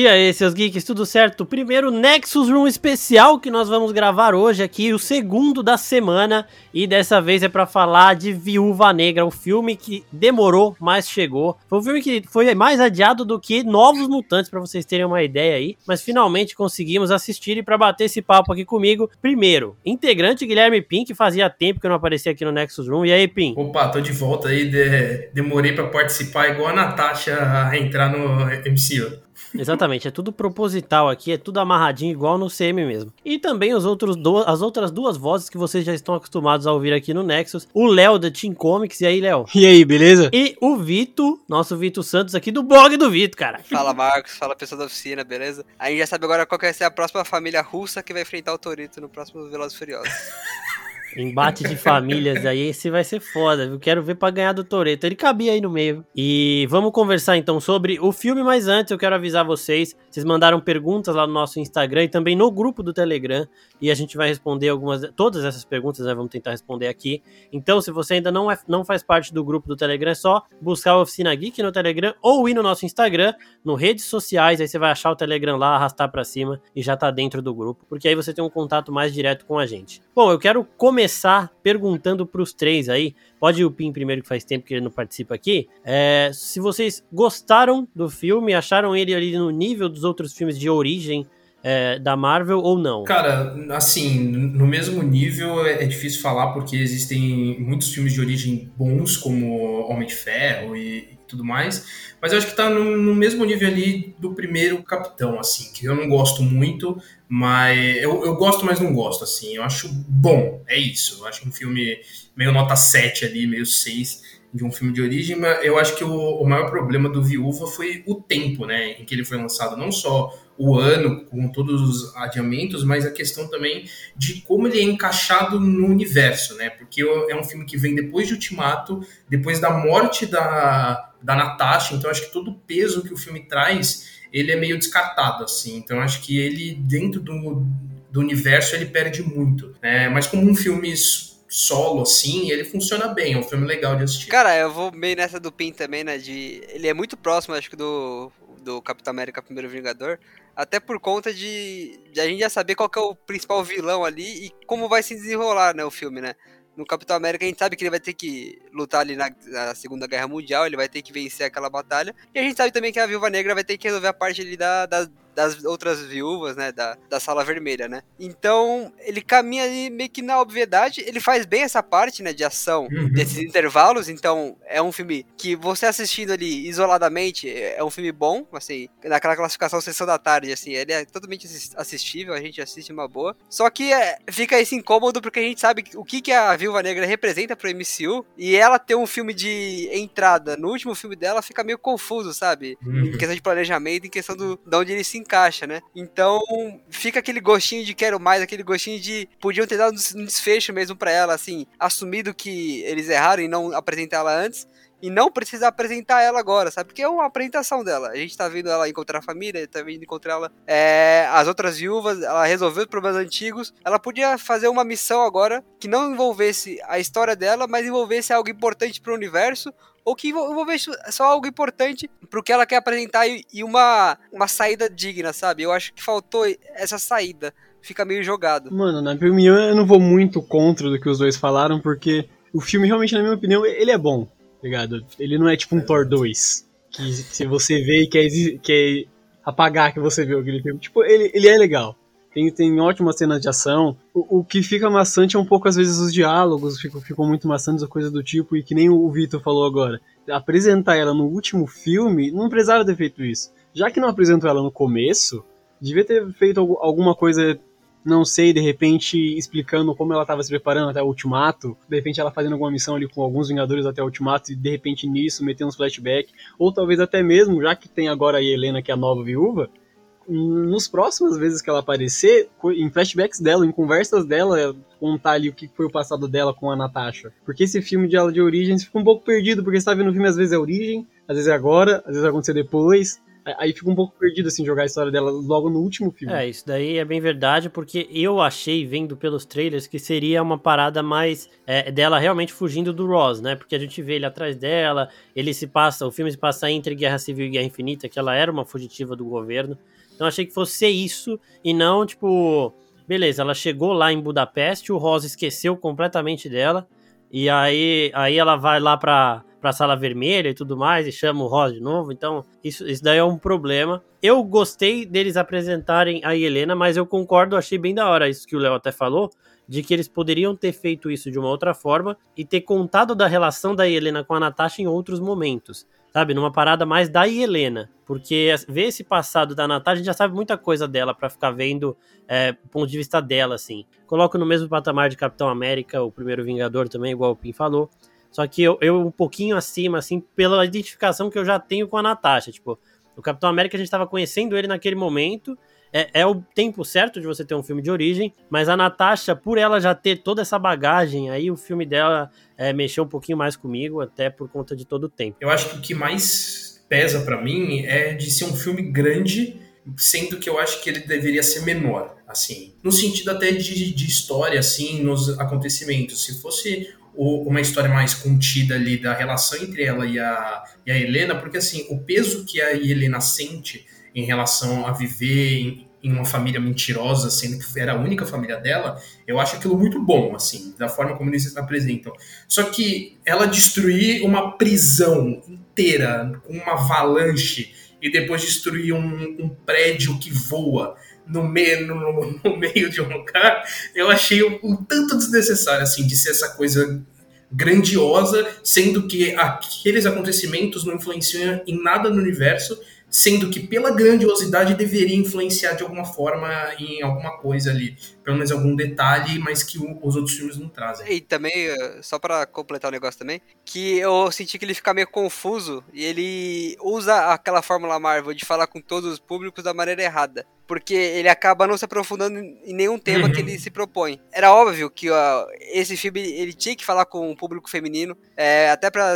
E aí, seus geeks, tudo certo? Primeiro Nexus Room especial que nós vamos gravar hoje aqui, o segundo da semana, e dessa vez é para falar de Viúva Negra, o filme que demorou, mas chegou. Foi um filme que foi mais adiado do que Novos Mutantes, para vocês terem uma ideia aí, mas finalmente conseguimos assistir e para bater esse papo aqui comigo, primeiro, integrante Guilherme Pim, que fazia tempo que eu não aparecia aqui no Nexus Room. E aí, Pim? Opa, tô de volta aí, de... demorei para participar igual a Natasha a entrar no MCU. Exatamente, é tudo proposital aqui, é tudo amarradinho igual no CM mesmo. E também os outros do, as outras duas vozes que vocês já estão acostumados a ouvir aqui no Nexus. O Léo da Team Comics, e aí, Léo? E aí, beleza? E o Vito, nosso Vito Santos aqui do blog do Vito, cara. Fala, Marcos, fala pessoal da oficina, beleza? A gente já sabe agora qual vai ser a próxima família russa que vai enfrentar o Torito no próximo Velozes Furiosos. Embate de famílias aí, esse vai ser foda. Eu quero ver pra ganhar do Toreto. Ele cabia aí no meio. E vamos conversar então sobre o filme, mas antes eu quero avisar vocês. Vocês mandaram perguntas lá no nosso Instagram e também no grupo do Telegram. E a gente vai responder algumas, todas essas perguntas, né? Vamos tentar responder aqui. Então, se você ainda não, é, não faz parte do grupo do Telegram, é só buscar a Oficina Geek no Telegram ou ir no nosso Instagram, no redes sociais. Aí você vai achar o Telegram lá, arrastar para cima e já tá dentro do grupo. Porque aí você tem um contato mais direto com a gente. Bom, eu quero começar começar perguntando para os três aí. Pode ir o Pim primeiro, que faz tempo que ele não participa aqui. É, se vocês gostaram do filme, acharam ele ali no nível dos outros filmes de origem é, da Marvel ou não? Cara, assim, no mesmo nível é, é, difícil falar porque existem muitos filmes de origem bons, como Homem de Ferro e, tudo mais, mas eu acho que tá no, no, mesmo nível ali do primeiro Capitão, assim, que eu não gosto muito, mas eu, eu gosto, mas não gosto, assim, eu acho bom, é isso, eu acho um filme meio nota 7 ali, meio 6 de um filme de origem, mas eu acho que o, o maior problema do Viúva foi o tempo, né, em que ele foi lançado, não só o ano com todos os adiamentos, mas a questão também de como ele é encaixado no universo, né? Porque é um filme que vem depois de Ultimato, depois da morte da, da Natasha, então acho que todo o peso que o filme traz, ele é meio descartado, assim. Então acho que ele, dentro do, do universo, ele perde muito, né? Mas como um filme solo, assim, ele funciona bem, é um filme legal de assistir. Cara, eu vou meio nessa do Pin também, né? De. Ele é muito próximo, acho que, do, do Capitão América Primeiro Vingador. Até por conta de, de, a gente já saber qual é o principal vilão ali e como vai se desenrolar, né, o filme, né? No Capitão América a gente sabe que ele vai ter que lutar ali na, na, Segunda Guerra Mundial, ele vai ter que vencer aquela batalha. E a gente sabe também que a Viúva Negra vai ter que resolver a parte ali da, da das outras viúvas, né, da, da sala vermelha, né? Então, ele caminha ali meio que na obviedade, ele faz bem essa parte, né, de ação uhum. desses intervalos, então é um filme que você assistindo ali isoladamente, é um filme bom, assim, naquela classificação sessão da tarde, assim, ele é totalmente assistível, a gente assiste uma boa. Só que é, fica esse incômodo porque a gente sabe o que, que a Viúva Negra representa pro MCU, e ela ter um filme de entrada no último filme dela fica meio confuso, sabe? Uhum. Em questão de planejamento, em questão do, de onde ele se encaixa, né? Então fica aquele gostinho de quero mais, aquele gostinho de podiam ter dado um desfecho mesmo para ela, assim, assumido que eles erraram e não apresentar ela antes. E não precisa apresentar ela agora, sabe? Porque é uma apresentação dela. A gente tá vendo ela encontrar a família, tá vendo encontrar ela, é, as outras viúvas, ela resolveu os problemas antigos. Ela podia fazer uma missão agora que não envolvesse a história dela, mas envolvesse algo importante pro universo ou que envolvesse só algo importante pro que ela quer apresentar e uma, uma saída digna, sabe? Eu acho que faltou essa saída. Fica meio jogado. Mano, na minha opinião, eu não vou muito contra do que os dois falaram, porque o filme realmente, na minha opinião, ele é bom, tá ligado? Ele não é tipo um Thor 2, que se você vê e quer, quer apagar que você viu aquele filme. Tipo, ele, ele é legal. Tem, tem ótimas cenas de ação. O, o, que fica maçante é um pouco, às vezes, os diálogos ficam, ficam muito maçantes, ou coisa do tipo, e que nem o Vitor falou agora. Apresentar ela no último filme, não precisava ter feito isso. Já que não apresentou ela no começo, devia ter feito alguma coisa, não sei, de repente explicando como ela estava se preparando até o Ultimato, de repente ela fazendo alguma missão ali com alguns Vingadores até o Ultimato, e de repente nisso meter uns flashbacks, ou talvez até mesmo, já que tem agora a Helena, que é a nova viúva, nos próximas vezes que ela aparecer, em flashbacks dela, em conversas dela, contar ali o que foi o passado dela com a Natasha. Porque esse filme de ela de origem fica um pouco perdido, porque você tá vendo o filme às vezes é origem, às vezes é agora, às vezes vai acontecer depois. Aí fica um pouco perdido, assim, jogar a história dela logo no último filme. É, isso daí é bem verdade, porque eu achei, vendo pelos trailers, que seria uma parada mais é, dela realmente fugindo do Ross, né? Porque a gente vê ele atrás dela, ele se passa, o filme se passa entre Guerra Civil e Guerra Infinita, que ela era uma fugitiva do governo. Então achei que fosse isso e não, tipo, beleza, ela chegou lá em Budapeste, o Ross esqueceu completamente dela, e aí, aí ela vai lá pra pra sala vermelha e tudo mais, e chama o Ross de novo, então isso, isso daí é um problema. Eu gostei deles apresentarem a Helena, mas eu concordo, achei bem da hora isso que o Léo até falou, de que eles poderiam ter feito isso de uma outra forma e ter contado da relação da Helena com a Natasha em outros momentos sabe? Numa parada mais da Helena. Porque ver esse passado da Natasha, a gente já sabe muita coisa dela para ficar vendo é, o ponto de vista dela, assim. Coloco no mesmo patamar de Capitão América, o primeiro Vingador também, igual o Pim falou. Só que eu, eu um pouquinho acima, assim, pela identificação que eu já tenho com a Natasha. Tipo, o Capitão América a gente estava conhecendo ele naquele momento. É, é, o tempo certo de você ter um filme de origem, mas a Natasha, por ela já ter toda essa bagagem, aí o filme dela é, mexeu um pouquinho mais comigo, até por conta de todo o tempo. Eu acho que o que mais pesa para mim é de ser um filme grande, sendo que eu acho que ele deveria ser menor, assim, no sentido até de, de história, assim, nos acontecimentos. Se fosse uma história mais contida ali da relação entre ela e a, e a Helena, porque assim, o peso que a Helena sente em relação a viver em, em uma família mentirosa, sendo que era a única família dela, eu acho aquilo muito bom, assim, da forma como eles apresentam. Só que ela destruir uma prisão inteira com uma avalanche e depois destruir um, um prédio que voa no meio, no, no, meio de um lugar, eu achei um, um, tanto desnecessário, assim, de ser essa coisa grandiosa, sendo que aqueles acontecimentos não influenciam em nada no universo sendo que pela grandiosidade deveria influenciar de alguma forma em alguma coisa ali, pelo menos algum detalhe, mas que os outros filmes não trazem. E também, eh, só para completar o negócio também, que eu senti que ele fica meio confuso e ele usa aquela fórmula Marvel de falar com todos os públicos da maneira errada porque ele acaba não se aprofundando em nenhum tema uhum. que ele se propõe. Era óbvio que ó, esse filme ele tinha que falar com o público feminino, é, até para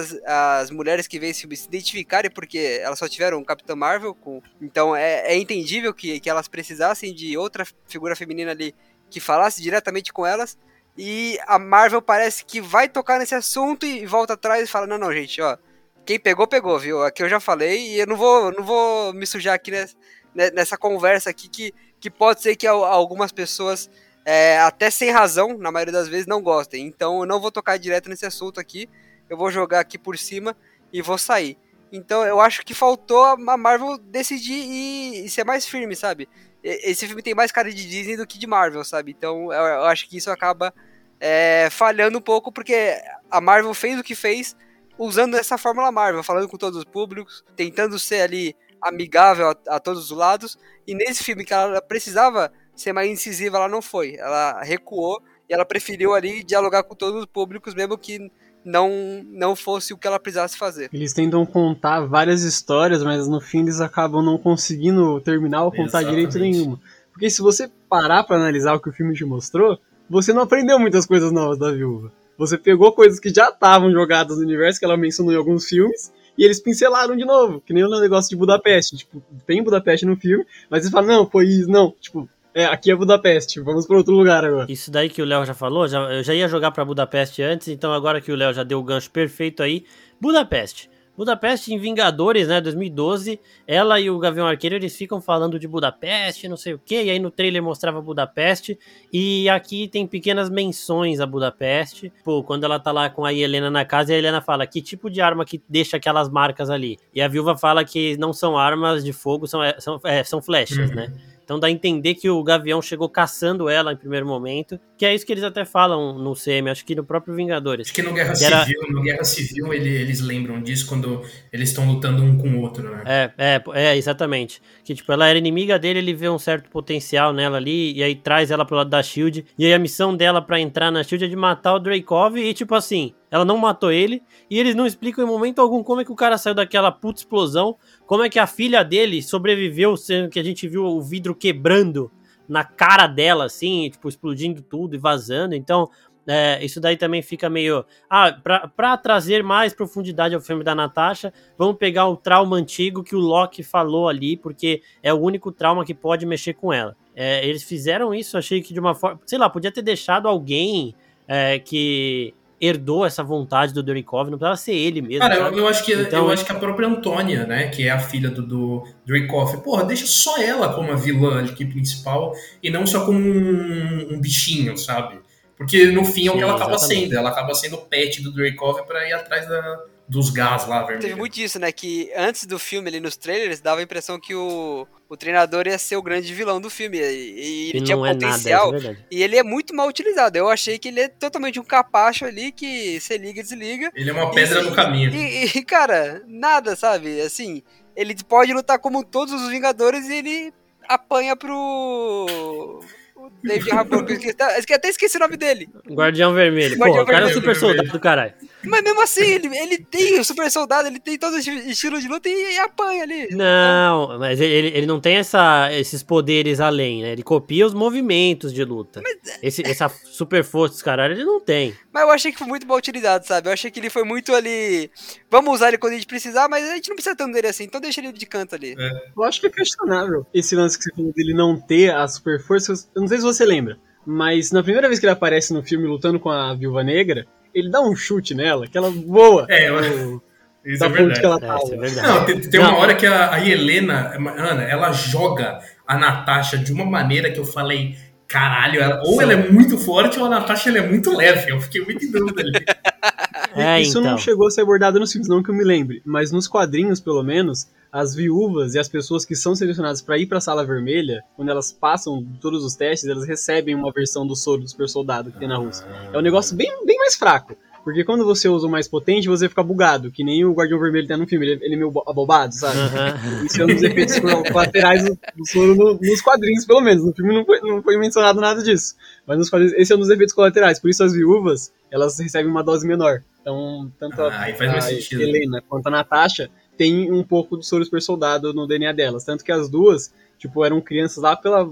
as mulheres que veem esse filme se identificarem, porque elas só tiveram um Capitão Marvel, com, então é, é entendível que, que elas precisassem de outra figura feminina ali que falasse diretamente com elas. E a Marvel parece que vai tocar nesse assunto e volta atrás e fala: não, não, gente, ó. Quem pegou, pegou, viu? Aqui eu já falei e eu não vou, não vou me sujar aqui nessa, né, nessa conversa aqui que, que pode ser que algumas pessoas, é, até sem razão, na maioria das vezes, não gostem. Então eu não vou tocar direto nesse assunto aqui, eu vou jogar aqui por cima e vou sair. Então eu acho que faltou a Marvel decidir e, e ser mais firme, sabe? Esse filme tem mais cara de Disney do que de Marvel, sabe? Então eu, eu acho que isso acaba é, falhando um pouco, porque a Marvel fez o que fez usando essa fórmula Marvel, falando com todos os públicos, tentando ser ali amigável a, a, todos os lados. E nesse filme que ela precisava ser mais incisiva, ela não foi. Ela recuou e ela preferiu ali dialogar com todos os públicos, mesmo que não não fosse o que ela precisasse fazer. Eles tentam contar várias histórias, mas no fim eles acabam não conseguindo terminar ou contar Exatamente. direito nenhuma. Porque se você parar para analisar o que o filme te mostrou, você não aprendeu muitas coisas novas da viúva. Você pegou coisas que já estavam jogadas no universo, que ela mencionou em alguns filmes, e eles pincelaram de novo, que nem o negócio de Budapeste. Tipo, tem Budapeste no filme, mas eles falam, não, foi isso, não. Tipo, é, aqui é Budapeste, vamos para outro lugar agora. Isso daí que o Léo já falou, já, eu já ia jogar para Budapeste antes, então agora que o Léo já deu o gancho perfeito aí, Budapeste. Budapeste em Vingadores, né, 2012, ela e o Gavião Arqueiro, eles ficam falando de Budapeste, não sei o que, e aí no trailer mostrava Budapeste, e aqui tem pequenas menções a Budapeste, pô, quando ela tá lá com a Helena na casa, e a Helena fala, que tipo de arma que deixa aquelas marcas ali? E a viúva fala que não são armas de fogo, são, é, são, é, são flechas, uhum. né? Então dá a entender que o Gavião chegou caçando ela em primeiro momento, que é isso que eles até falam no CM, acho que no próprio Vingadores. Acho que no Guerra que Civil, era... no Guerra Civil ele, eles lembram disso quando eles estão lutando um com o outro, né? É, é, é, exatamente. Que tipo, ela era inimiga dele, ele vê um certo potencial nela ali, e aí traz ela pro lado da SHIELD, e aí a missão dela para entrar na SHIELD é de matar o Dreykov, e tipo assim, ela não matou ele, e eles não explicam em momento algum como é que o cara saiu daquela puta explosão, como é que a filha dele sobreviveu, sendo que a gente viu o vidro quebrando na cara dela, assim, tipo, explodindo tudo e vazando. Então, é, isso daí também fica meio. Ah, pra, pra trazer mais profundidade ao filme da Natasha, vamos pegar o trauma antigo que o Loki falou ali, porque é o único trauma que pode mexer com ela. É, eles fizeram isso, achei que de uma forma. Sei lá, podia ter deixado alguém é, que herdou essa vontade do Dracov, não precisava ser ele mesmo. Cara, eu, eu, acho que, então, eu acho que a própria Antônia, né, que é a filha do, do Dracov, porra, deixa só ela como a vilã aqui principal e não só como um, um bichinho, sabe? Porque no fim é o que ela acaba exatamente. sendo, ela acaba sendo o pet do Dracov para ir atrás da, dos gás lá, vermelho. Teve muito isso, né? Que antes do filme, ali nos trailers, dava a impressão que o, o treinador ia ser o grande vilão do filme. E, e ele tinha é potencial. Nada, é e ele é muito mal utilizado. Eu achei que ele é totalmente um capacho ali que você liga e desliga. Ele é uma pedra e, no caminho. E, e, cara, nada, sabe? Assim, ele pode lutar como todos os Vingadores e ele apanha pro David Harbour, que até esqueci o nome dele. Guardião Vermelho. Guardião Pô, o cara é um super soldado do caralho. Mas mesmo assim, ele, ele tem o super soldado, ele tem todo estilo de luta e, e apanha ali. Não, mas ele, ele não tem essa, esses poderes além, né? Ele copia os movimentos de luta. Mas... Esse, essa super força dos caralho, ele não tem. Mas eu achei que foi muito mal utilizado, sabe? Eu achei que ele foi muito ali. Vamos usar ele quando a gente precisar, mas a gente não precisa tanto dele assim, então deixa ele de canto ali. É. Eu acho que é questionável esse lance que você falou dele não ter a super força. Eu não sei se você lembra, mas na primeira vez que ele aparece no filme lutando com a Viúva Negra, ele dá um chute nela, que ela voa. É, eu... Isso da é verdade. Que ela tá, é, é verdade. Não, tem, tem não, uma hora que a, a Helena, Ana, ela joga a Natasha de uma maneira que eu falei, caralho, ela, ou ela é muito forte ou a Natasha ela é muito leve. Eu fiquei muito em dúvida ali. É, Isso então. não chegou a ser abordado nos filmes, não que eu me lembre, mas nos quadrinhos, pelo menos, as viúvas e as pessoas que são selecionadas para ir para a sala vermelha, quando elas passam todos os testes, elas recebem uma versão do soro do super soldado que tem na Rússia. É um negócio bem, bem mais fraco. Porque quando você usa o mais potente, você fica bugado, que nem o Guardião Vermelho tem no filme, ele, ele é meio abobado, sabe? Uhum. Isso é um dos efeitos colaterais do, do soro no, nos quadrinhos, pelo menos. No filme não foi, não foi mencionado nada disso. Mas nos quadrinhos, esse é um dos efeitos colaterais. Por isso as viúvas, elas recebem uma dose menor. Então, tanto ah, a, a Helena quanto a Natasha tem um pouco do soro super soldado no DNA delas. Tanto que as duas, tipo, eram crianças lá pela,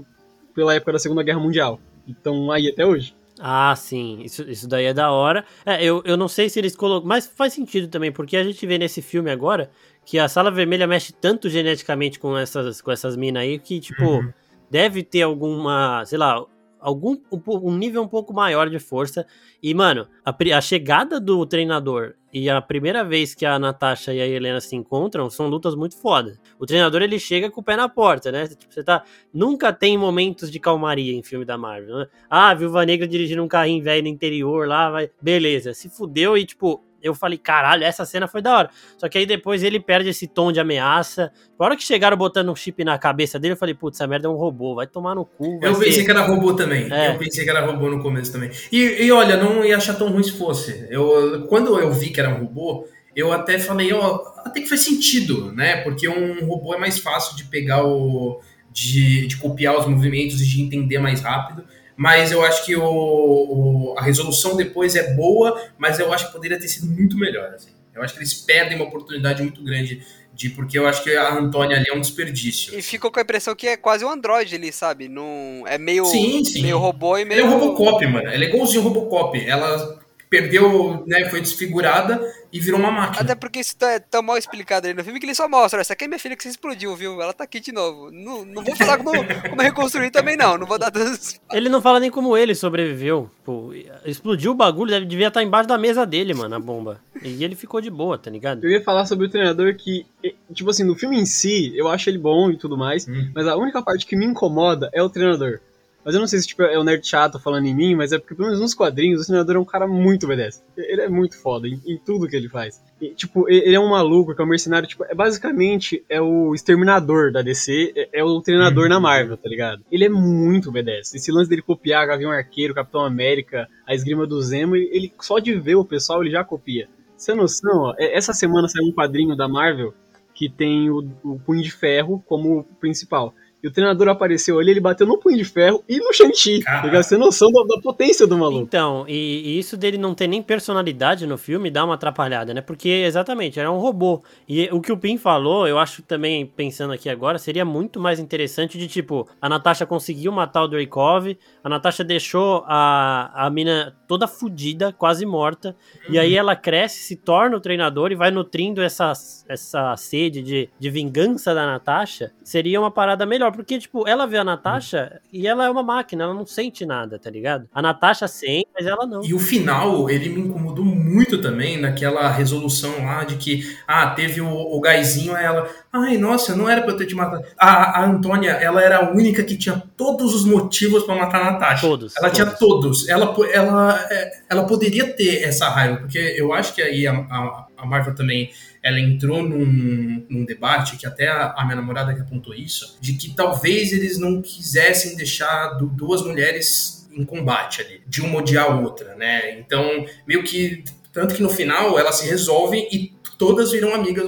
pela época da Segunda Guerra Mundial. Então, aí até hoje. Ah, sim, isso, isso daí é da hora. É, eu, eu não sei se eles colocam. Mas faz sentido também, porque a gente vê nesse filme agora que a sala vermelha mexe tanto geneticamente com essas, com essas minas aí que, tipo, uhum. deve ter alguma, sei lá, algum um nível um pouco maior de força. E, mano, a, a, chegada do treinador e a primeira vez que a Natasha e a Helena se encontram são lutas muito foda. O treinador ele chega com o pé na porta, né? Tipo, você tá. Nunca tem momentos de calmaria em filme da Marvel, né? Ah, Viúva Negra dirigindo um carrinho velho no interior lá, vai. Beleza, se fudeu e, tipo, eu falei, caralho, essa cena foi da hora. Só que aí depois ele perde esse tom de ameaça. Na hora que chegaram botando um chip na cabeça dele, eu falei, putz, essa merda é um robô, vai tomar no cu. Eu ser... pensei que era robô também. É. Eu pensei que era robô no começo também. E, e, olha, não ia achar tão ruim se fosse. Eu, quando eu vi que era um robô, eu até falei, ó, até que faz sentido, né? Porque um robô é mais fácil de pegar o. de, de copiar os movimentos e de entender mais rápido mas eu acho que o, o, a resolução depois é boa, mas eu acho que poderia ter sido muito melhor. Assim. Eu acho que eles perdem uma oportunidade muito grande de porque eu acho que a Antônia ali é um desperdício. E ficou com a impressão que é quase um Android ali, sabe? Não é meio sim, sim. meio robô e meio Ele é um Robocop, mano. Ele é igualzinho Robocop. Ela perdeu, né, foi desfigurada e virou uma máquina. Até porque isso tá, tão mal explicado aí no filme que ele só mostra, essa aqui é minha filha que se explodiu, viu? Ela tá aqui de novo. Não, não vou falar como, como reconstruir também não, não vou dar danos. Ele não fala nem como ele sobreviveu. Pô, explodiu o bagulho, devia estar embaixo da mesa dele, mano, a bomba. E ele ficou de boa, tá ligado? Eu ia falar sobre o treinador que, tipo assim, no filme em si, eu acho ele bom e tudo mais, hum. mas a única parte que me incomoda é o treinador. Mas eu não sei se tipo, é o nerd chato falando em mim, mas é porque, pelo menos nos quadrinhos, o senador é um cara muito obedece. Ele é muito foda em, em tudo que ele faz. E, tipo, ele é um maluco, que é um mercenário, tipo, é basicamente é o exterminador da DC, é, é o treinador na Marvel, tá ligado? Ele é muito obedece. Esse lance dele copiar Gavião Arqueiro, Capitão América, a esgrima do Zemo, ele, ele só de ver o pessoal, ele já copia. Você tem noção, ó, é, essa semana saiu um quadrinho da Marvel que tem o, o Punho de Ferro como principal e o treinador apareceu ali, ele bateu no Punho de Ferro e no Shang-Chi. Tá? Você tem noção da, da, potência do maluco. Então, e, e, isso dele não ter nem personalidade no filme dá uma atrapalhada, né? Porque, exatamente, era um robô. E o que o Pim falou, eu acho também, pensando aqui agora, seria muito mais interessante de, tipo, a Natasha conseguiu matar o Dreykov, a Natasha deixou a, a mina toda fodida, quase morta, uhum. e aí ela cresce, se torna o treinador e vai nutrindo essa, essa sede de, de vingança da Natasha, seria uma parada melhor, porque, tipo, ela vê a Natasha e ela é uma máquina, ela não sente nada, tá ligado? A Natasha sente, mas ela não. E o final, ele me incomodou muito também naquela resolução lá de que, ah, teve o, o gaizinho, ela, ai, nossa, não era pra eu ter te matado. A, a Antônia, ela era a única que tinha todos os motivos para matar a Natasha. Todos. Ela todos. tinha todos. Ela, ela, é, ela poderia ter essa raiva, porque eu acho que aí a, a, a Marvel também ela entrou num, num debate que até a, a, minha namorada que apontou isso, de que talvez eles não quisessem deixar do, duas mulheres em combate ali, de uma odiar a outra, né? Então, meio que tanto que no final elas se resolvem e todas viram amigas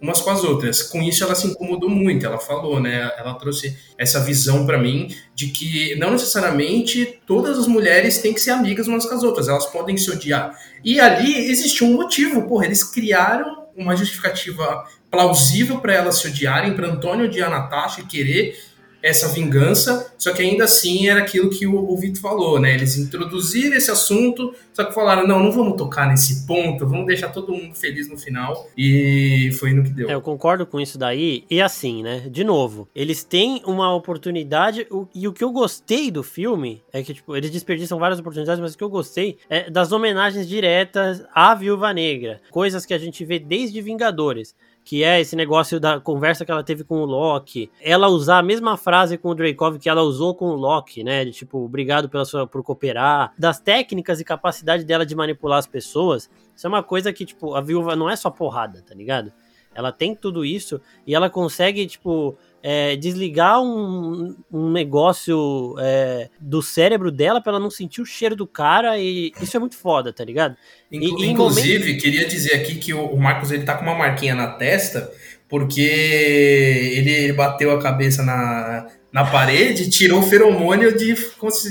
umas com as outras. Com isso ela se incomodou muito, ela falou, né? Ela trouxe essa visão para mim de que não necessariamente todas as mulheres têm que ser amigas umas com as outras, elas podem se odiar. E ali existiu um motivo, porra, eles criaram uma justificativa plausível para elas se odiarem, para Antônio odiar a Natasha e querer essa vingança, só que ainda assim era aquilo que o, o Vitor falou, né? Eles introduziram esse assunto, só que falaram, não, não vamos tocar nesse ponto, vamos deixar todo mundo feliz no final, e foi no que deu. É, eu concordo com isso daí, e assim, né, de novo, eles têm uma oportunidade, e o que eu gostei do filme é que, tipo, eles desperdiçam várias oportunidades, mas o que eu gostei é das homenagens diretas à Viúva Negra, coisas que a gente vê desde Vingadores que é esse negócio da conversa que ela teve com o Loki. Ela usar a mesma frase com o Dreykov que ela usou com o Loki, né? De tipo, obrigado pela sua, por cooperar. Das técnicas e capacidade dela de manipular as pessoas. Isso é uma coisa que, tipo, a viúva não é só porrada, tá ligado? Ela tem tudo isso e ela consegue, tipo, é, desligar um, um negócio é, do cérebro dela pra ela não sentir o cheiro do cara e isso é muito foda, tá ligado? Inclu e, inclusive, momento... queria dizer aqui que o, Marcos ele tá com uma marquinha na testa porque ele, ele bateu a cabeça na, na parede tirou o feromônio de,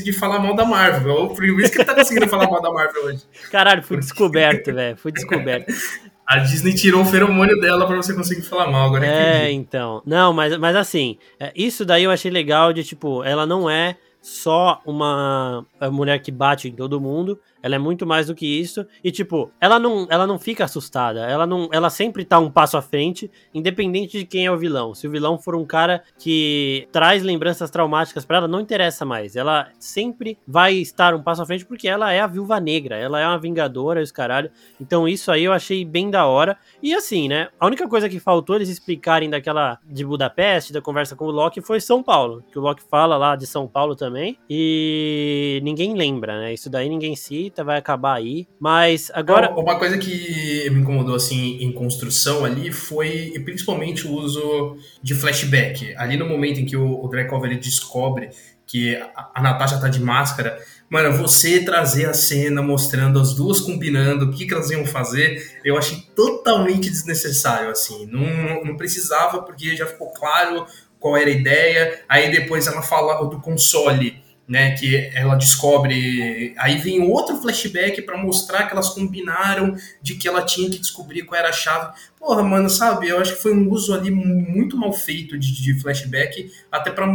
de falar mal da Marvel. Por isso que ele tá conseguindo falar mal da Marvel hoje. Caralho, fui descoberto, velho. Fui descoberto. A Disney tirou o feromônio dela para você conseguir falar mal, agora É, então. Não, mas, mas assim, é, isso daí eu achei legal de, tipo, ela não é só uma mulher que bate em todo mundo, ela é muito mais do que isso. E, tipo, ela não, ela não fica assustada. Ela não, ela sempre tá um passo à frente, independente de quem é o vilão. Se o vilão for um cara que traz lembranças traumáticas para ela, não interessa mais. Ela sempre vai estar um passo à frente porque ela é a viúva negra. Ela é uma vingadora os caralho. Então, isso aí eu achei bem da hora. E assim, né? A única coisa que faltou eles explicarem daquela de Budapeste, da conversa com o Loki, foi São Paulo. Que o Loki fala lá de São Paulo também. E ninguém lembra, né? Isso daí ninguém cita vai acabar aí. Mas agora. Uma coisa que me incomodou assim em construção ali foi principalmente o uso de flashback. Ali no momento em que o, o Drekov ele descobre que a, a Natasha tá de máscara, mano, você trazer a cena mostrando as duas combinando o que, que elas iam fazer, eu achei totalmente desnecessário, assim. Não, não precisava, porque já ficou claro qual era a ideia. Aí depois ela fala do console né, que ela descobre, aí vem outro flashback para mostrar que elas combinaram de que ela tinha que descobrir qual era a chave. Porra, mano, sabe? Eu acho que foi um uso ali muito mal feito de, de flashback, até para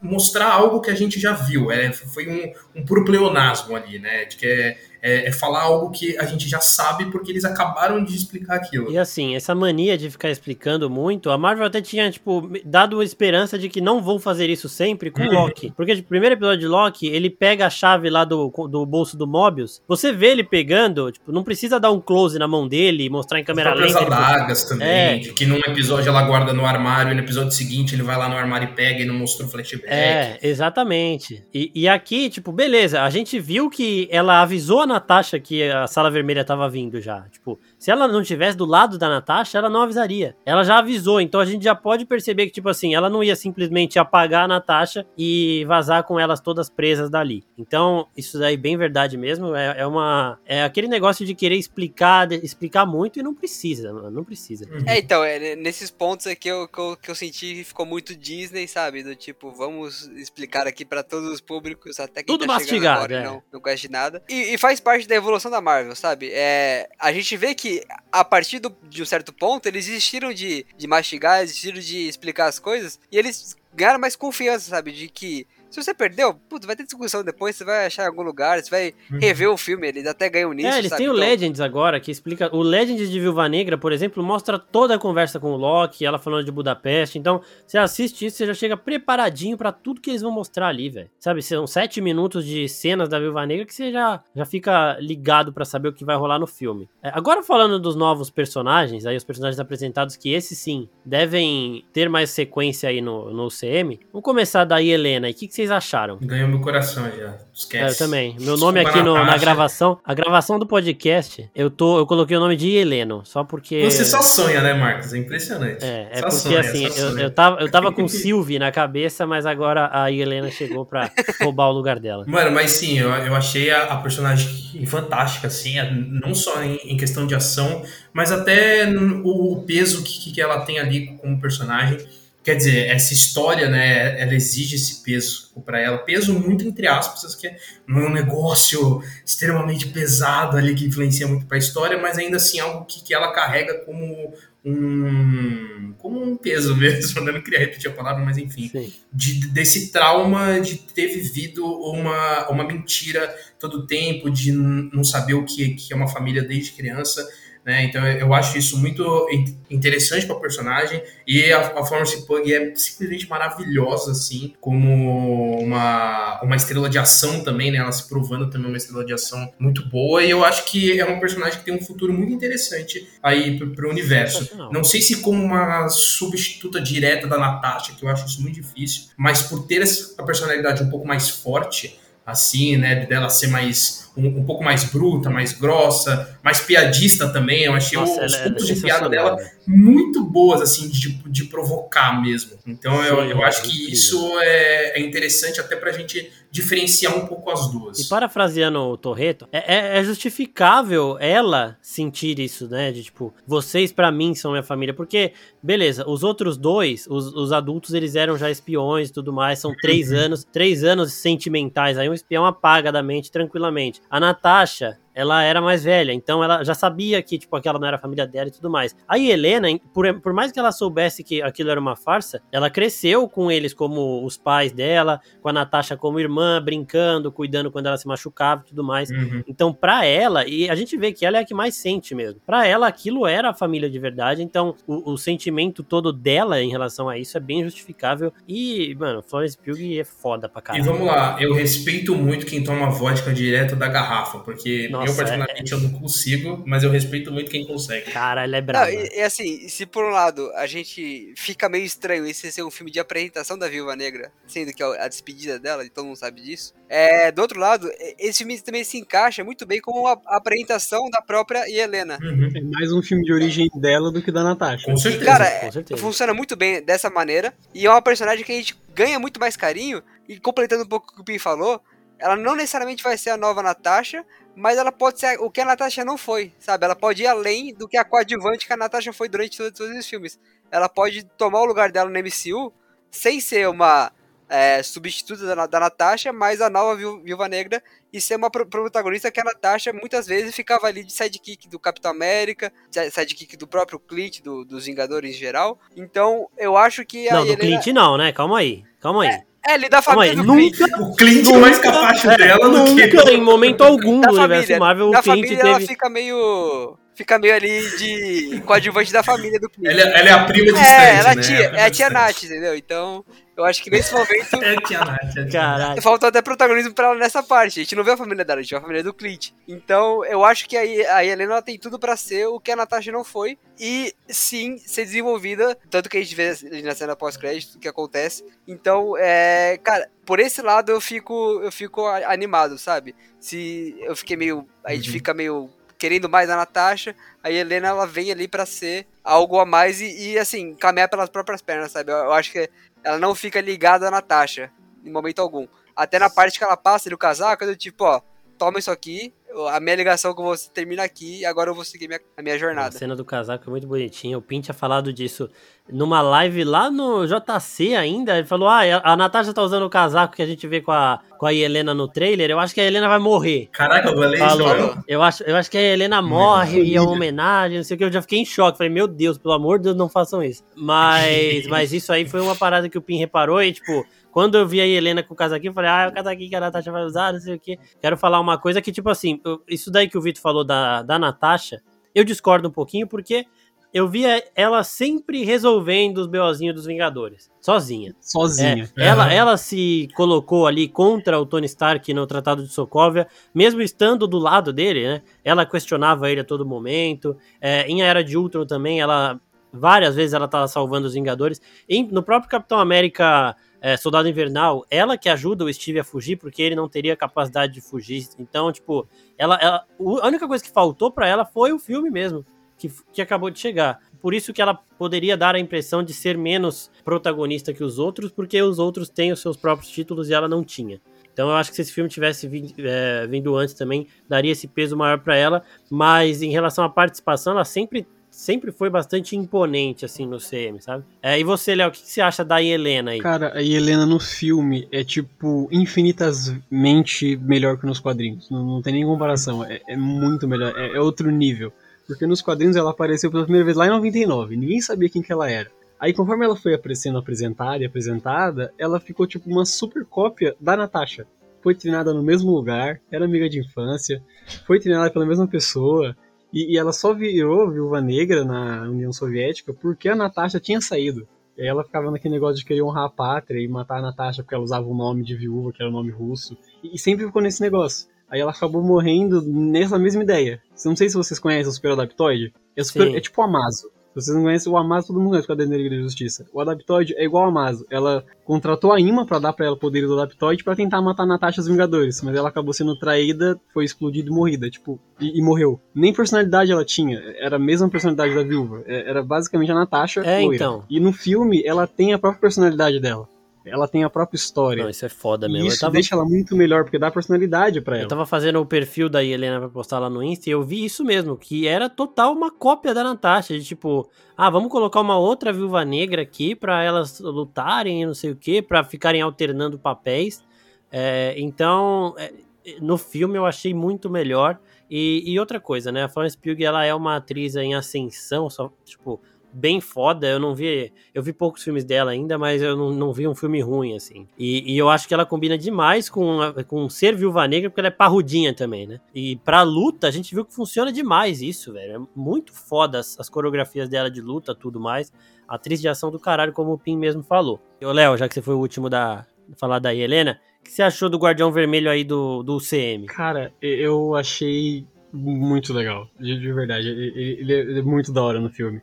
mostrar algo que a gente já viu. É, foi um, um puro pleonasmo ali, né? De que é, é, é, falar algo que a gente já sabe porque eles acabaram de explicar aquilo. E assim, essa mania de ficar explicando muito, a Marvel até tinha, tipo, dado a esperança de que não vão fazer isso sempre com uhum. Loki. Porque o tipo, primeiro episódio de Loki, ele pega a chave lá do, do bolso do Mobius, você vê ele pegando, tipo, não precisa dar um close na mão dele e mostrar em câmera lenta. As adagas também, é. que num episódio ela guarda no armário e no episódio seguinte ele vai lá no armário e pega e não mostrou flashback. É, exatamente. E, e aqui, tipo, beleza, a gente viu que ela avisou a Natasha que a sala vermelha tava vindo já. Tipo, se ela não tivesse do lado da Natasha, ela não avisaria. Ela já avisou, então a gente já pode perceber que, tipo assim, ela não ia simplesmente apagar a Natasha e vazar com elas todas presas dali. Então, isso daí bem verdade mesmo. É, é uma. É aquele negócio de querer explicar, de, explicar muito e não precisa, mano. Não precisa. precisa. É, então, é, nesses pontos aqui eu, que, eu, que eu senti ficou muito Disney, sabe? Do tipo, vamos explicar aqui pra todos os públicos, até quem Tudo tá mastigado, chegando agora e é. não, não conhece de nada. E, e faz parte da evolução da Marvel, sabe? É, a gente vê que a partir do- de um certo ponto, eles desistiram de, de mastigar, desistiram de explicar as coisas, e eles ganharam mais confiança, sabe? De que se você perdeu, puto, vai ter discussão depois, você vai achar em algum lugar, você vai rever o filme, eles até ganham nisso, é, eles têm o Então- Legends agora, que explica. O Legends de Viúva Negra, por exemplo, mostra toda a conversa com o Loki, ela falando de Budapeste. Então, você assiste isso, você já chega preparadinho pra tudo que eles vão mostrar ali, velho. Sabe, são sete minutos de cenas da Viúva Negra que você já, já fica ligado pra saber o que vai rolar no filme. É, agora, falando dos novos personagens, aí os personagens apresentados, que esses sim devem ter mais sequência aí no, no CM. Vamos começar daí, Helena. E o que, que vocês acharam? Ganhou meu coração já. Esquece. É, eu também. Meu nome Desculpa, aqui no- na gravação, a gravação do podcast, eu tô, eu coloquei o nome de Heleno, só porque Você só sonha, né, Marcos? É impressionante. é, é Só porque sonha, assim, eu, eu tava, eu tava com Sylvie na cabeça, mas agora a Helena chegou pra roubar o lugar dela. Mano, mas sim, eu, eu achei a, a personagem fantástica, assim, não só em, em questão de ação, mas até o, o peso que, que ela tem ali como personagem. Quer dizer, essa história, né, ela exige esse peso pra ela. Peso muito entre aspas, que é não é um negócio extremamente pesado ali que influencia muito pra história, mas ainda assim algo que, que ela carrega como um, como um peso mesmo. né? Eu não queria repetir a palavra, mas enfim de- desse trauma de ter vivido uma, uma mentira todo o tempo, de não saber o que, que é uma família desde criança. Né? Então eu acho isso muito in- interessante para o personagem e a, a Florence Pugh é simplesmente maravilhosa assim, como uma, uma estrela de ação também, né? Ela se provando também uma estrela de ação muito boa e eu acho que é um personagem que tem um futuro muito interessante aí para o universo. Não sei se como uma substituta direta da Natasha, que eu acho isso muito difícil, mas por ter essa personalidade um pouco mais forte, assim, né, dela ser mais um, um pouco mais bruta, mais grossa, mais piadista também. Eu achei Nossa, os ela é pontos de piada dela velho. muito boas, assim, de, de provocar mesmo. Então eu, Sim, eu é acho que incrível. isso é, é interessante até pra gente diferenciar um pouco as duas. E parafraseando o Torreto, é, é- é justificável ela sentir isso, né? De tipo, vocês pra mim são minha família. Porque, beleza, os outros dois, os, os adultos, eles eram já espiões e tudo mais. São três anos, três anos sentimentais. Aí um espião apaga da mente tranquilamente. A Natasha. Ela era mais velha, então ela já sabia que, tipo, aquela não era a família dela e tudo mais. A Helena, por, por mais que ela soubesse que aquilo era uma farsa, ela cresceu com eles como os pais dela, com a Natasha como irmã, brincando, cuidando quando ela se machucava e tudo mais. Uhum. Então, pra ela, e a gente vê que ela é a que mais sente mesmo. Pra ela, aquilo era a família de verdade. Então, o, o sentimento todo dela em relação a isso é bem justificável. E, mano, Florence Pugh é foda pra E caralho. vamos lá, eu respeito muito quem toma vodka direto da garrafa, porque Nossa, eu particularmente eu não consigo, mas eu respeito muito quem consegue. Cara, ela é Não, brava. e, e assim, se por um lado a gente fica meio estranho esse ser um filme de apresentação da Viúva Negra, sendo que é a despedida dela, e todo mundo sabe disso, é, do outro lado, e- esse filme também se encaixa muito bem com a, a apresentação da própria Helena. Uhum. É mais um filme de origem dela do que da Natasha. Com certeza. Cara, com certeza. funciona muito bem dessa maneira, e é uma personagem que a gente ganha muito mais carinho, e completando um pouco o que o Pim falou, ela não necessariamente vai ser a nova Natasha, mas ela pode ser o que a Natasha não foi, sabe? Ela pode ir além do que a coadjuvante que a Natasha foi durante todos, todos os filmes. Ela pode tomar o lugar dela no MCU sem ser uma é, substituta da, da Natasha, mas a nova Viú- Viúva Negra e ser uma pro- protagonista que a Natasha muitas vezes ficava ali de sidekick do Capitão América, de- sidekick do próprio Clint, do- dos Vingadores em geral. Então, eu acho que a Não, do Helena- Clint não, né? Calma aí. Calma aí. É, ele da família do Clint. Nunca, O Clint é mais capacho é, dela do que. nunca, em momento algum Da do universo família. Marvel, o da Clint família ela teve... fica meio. Fica meio ali de coadjuvante da família do Clint. Ela, ela é a prima de É, ela é né? tia, é a tia Nath, entendeu? Então, eu acho que nesse momento É a tia Nath. é tia Nath. Caralho. faltou até protagonismo pra ela nessa parte. A gente não vê a família dela, a gente vê a família do Clint. Então, eu acho que a, a Helena tem tudo pra ser o que a Natasha não foi. E sim, ser desenvolvida. Tanto que a gente vê na cena pós-crédito o que acontece. Então, é. Cara, por esse lado eu fico, eu fico animado, sabe? Se eu fiquei meio. A gente Uhum. fica meio querendo mais a Natasha, a Helena ela vem ali pra ser algo a mais e, e, assim, caminhar pelas próprias pernas, sabe? Eu, eu acho que ela não fica ligada à Natasha em momento algum. Até na parte que ela passa do casaco, é do tipo, ó, toma isso aqui, a minha ligação com você termina aqui e agora eu vou seguir minha, a minha A jornada. cena do casaco é muito bonitinha. O Pin tinha falado disso numa live lá no JC ainda. Ele falou: Ah, a Natasha tá usando o casaco que a gente vê com a, com a Helena no trailer. Eu acho que a Helena vai morrer. Caraca, eu falei isso, Falou. mano. Eu acho, eu acho que a Helena morre e é uma homenagem, não sei o que. Eu já fiquei em choque. Falei, meu Deus, pelo amor de Deus, não façam isso. Mas, mas isso aí foi uma parada que o Pin reparou e, tipo, quando eu vi a Helena com o casaquinho, eu falei, ah, é o casaquinho que a Natasha vai usar, não sei o que. Quero falar uma coisa que, tipo assim, eu- isso daí que o Vitor falou da, da Natasha, eu discordo um pouquinho, porque eu via ela sempre resolvendo os BOzinhos dos Vingadores, sozinha. Sozinha. É, ela, ela se colocou ali contra o Tony Stark no Tratado de Sokovia, mesmo estando do lado dele, né? Ela questionava ele a todo momento. É, em A Era de Ultron também, ela várias vezes ela tava salvando os Vingadores. Em- no próprio Capitão América é, Soldado Invernal, ela que ajuda o Steve a fugir, porque ele não teria capacidade de fugir. Então, tipo, ela, ela- a única coisa que faltou pra ela foi o filme mesmo que, que acabou de chegar. Por isso que ela poderia dar a impressão de ser menos protagonista que os outros, porque os outros têm os seus próprios títulos e ela não tinha. Então eu acho que se esse filme tivesse vindo, é, vindo antes também, daria esse peso maior pra ela. Mas em relação à participação, ela sempre, sempre foi bastante imponente, assim, no CM, sabe? É, e você, Léo, o que, que você acha da Helena aí? Cara, a Helena no filme é tipo infinitamente melhor que nos quadrinhos. Não, não tem nem comparação. É, é muito melhor. É, é outro nível. Porque nos quadrinhos ela apareceu pela primeira vez lá em 99. Ninguém sabia quem que ela era. Aí conforme ela foi sendo apresentada e apresentada, ela ficou tipo uma super cópia da Natasha. Foi treinada no mesmo lugar, era amiga de infância, foi treinada pela mesma pessoa. E, e ela só virou viúva negra na União Soviética porque a Natasha tinha saído. E aí ela ficava naquele negócio de querer honrar a pátria e matar a Natasha porque ela usava o nome de viúva, que era o nome russo. E, e sempre ficou nesse negócio. Aí ela acabou morrendo nessa mesma ideia. Não sei se vocês conhecem o Super Adaptoide. É, super- é tipo o Amazo. Se vocês não conhecem o Amazo, todo mundo conhece o Caderno Negra da Justiça. O Adaptoide é igual ao Amazo. Ela contratou a Ima pra dar pra ela poderes do Adaptoide pra tentar matar a Natasha os Vingadores. Mas ela acabou sendo traída, foi explodida e morrida. Tipo, e, e morreu. Nem personalidade ela tinha. Era a mesma personalidade da viúva. É- Era basicamente a Natasha É, loira. então. E no filme, ela tem a própria personalidade dela. Ela tem a própria história. Não, isso é foda E mesmo. isso eu tava, deixa ela muito melhor, porque dá personalidade pra eu ela. tava fazendo o perfil da Helena pra postar lá no Insta e eu vi isso mesmo, que era total uma cópia da Natasha, de tipo, ah, vamos colocar uma outra viúva negra aqui pra elas lutarem e não sei o que, pra ficarem alternando papéis. É, então, é, no filme eu achei muito melhor. E, e outra coisa, né? A Florence Pugh, ela é uma atriz em ascensão, só, tipo, bem foda. Eu não vi. Eu vi poucos filmes dela ainda, mas eu não, não vi um filme ruim, assim. E, e eu acho que ela combina demais com, a- com ser viúva negra, porque ela é parrudinha também, né? E pra luta, a gente viu que funciona demais isso, velho. É muito foda as, as coreografias dela de luta, tudo mais. Atriz de ação do caralho, como o Pim mesmo falou. E, Léo, já que você foi o último da falar da Helena, o que você achou do Guardião Vermelho aí do, do CM? Cara, eu achei muito legal, de, de verdade. Ele, ele é muito da hora no filme.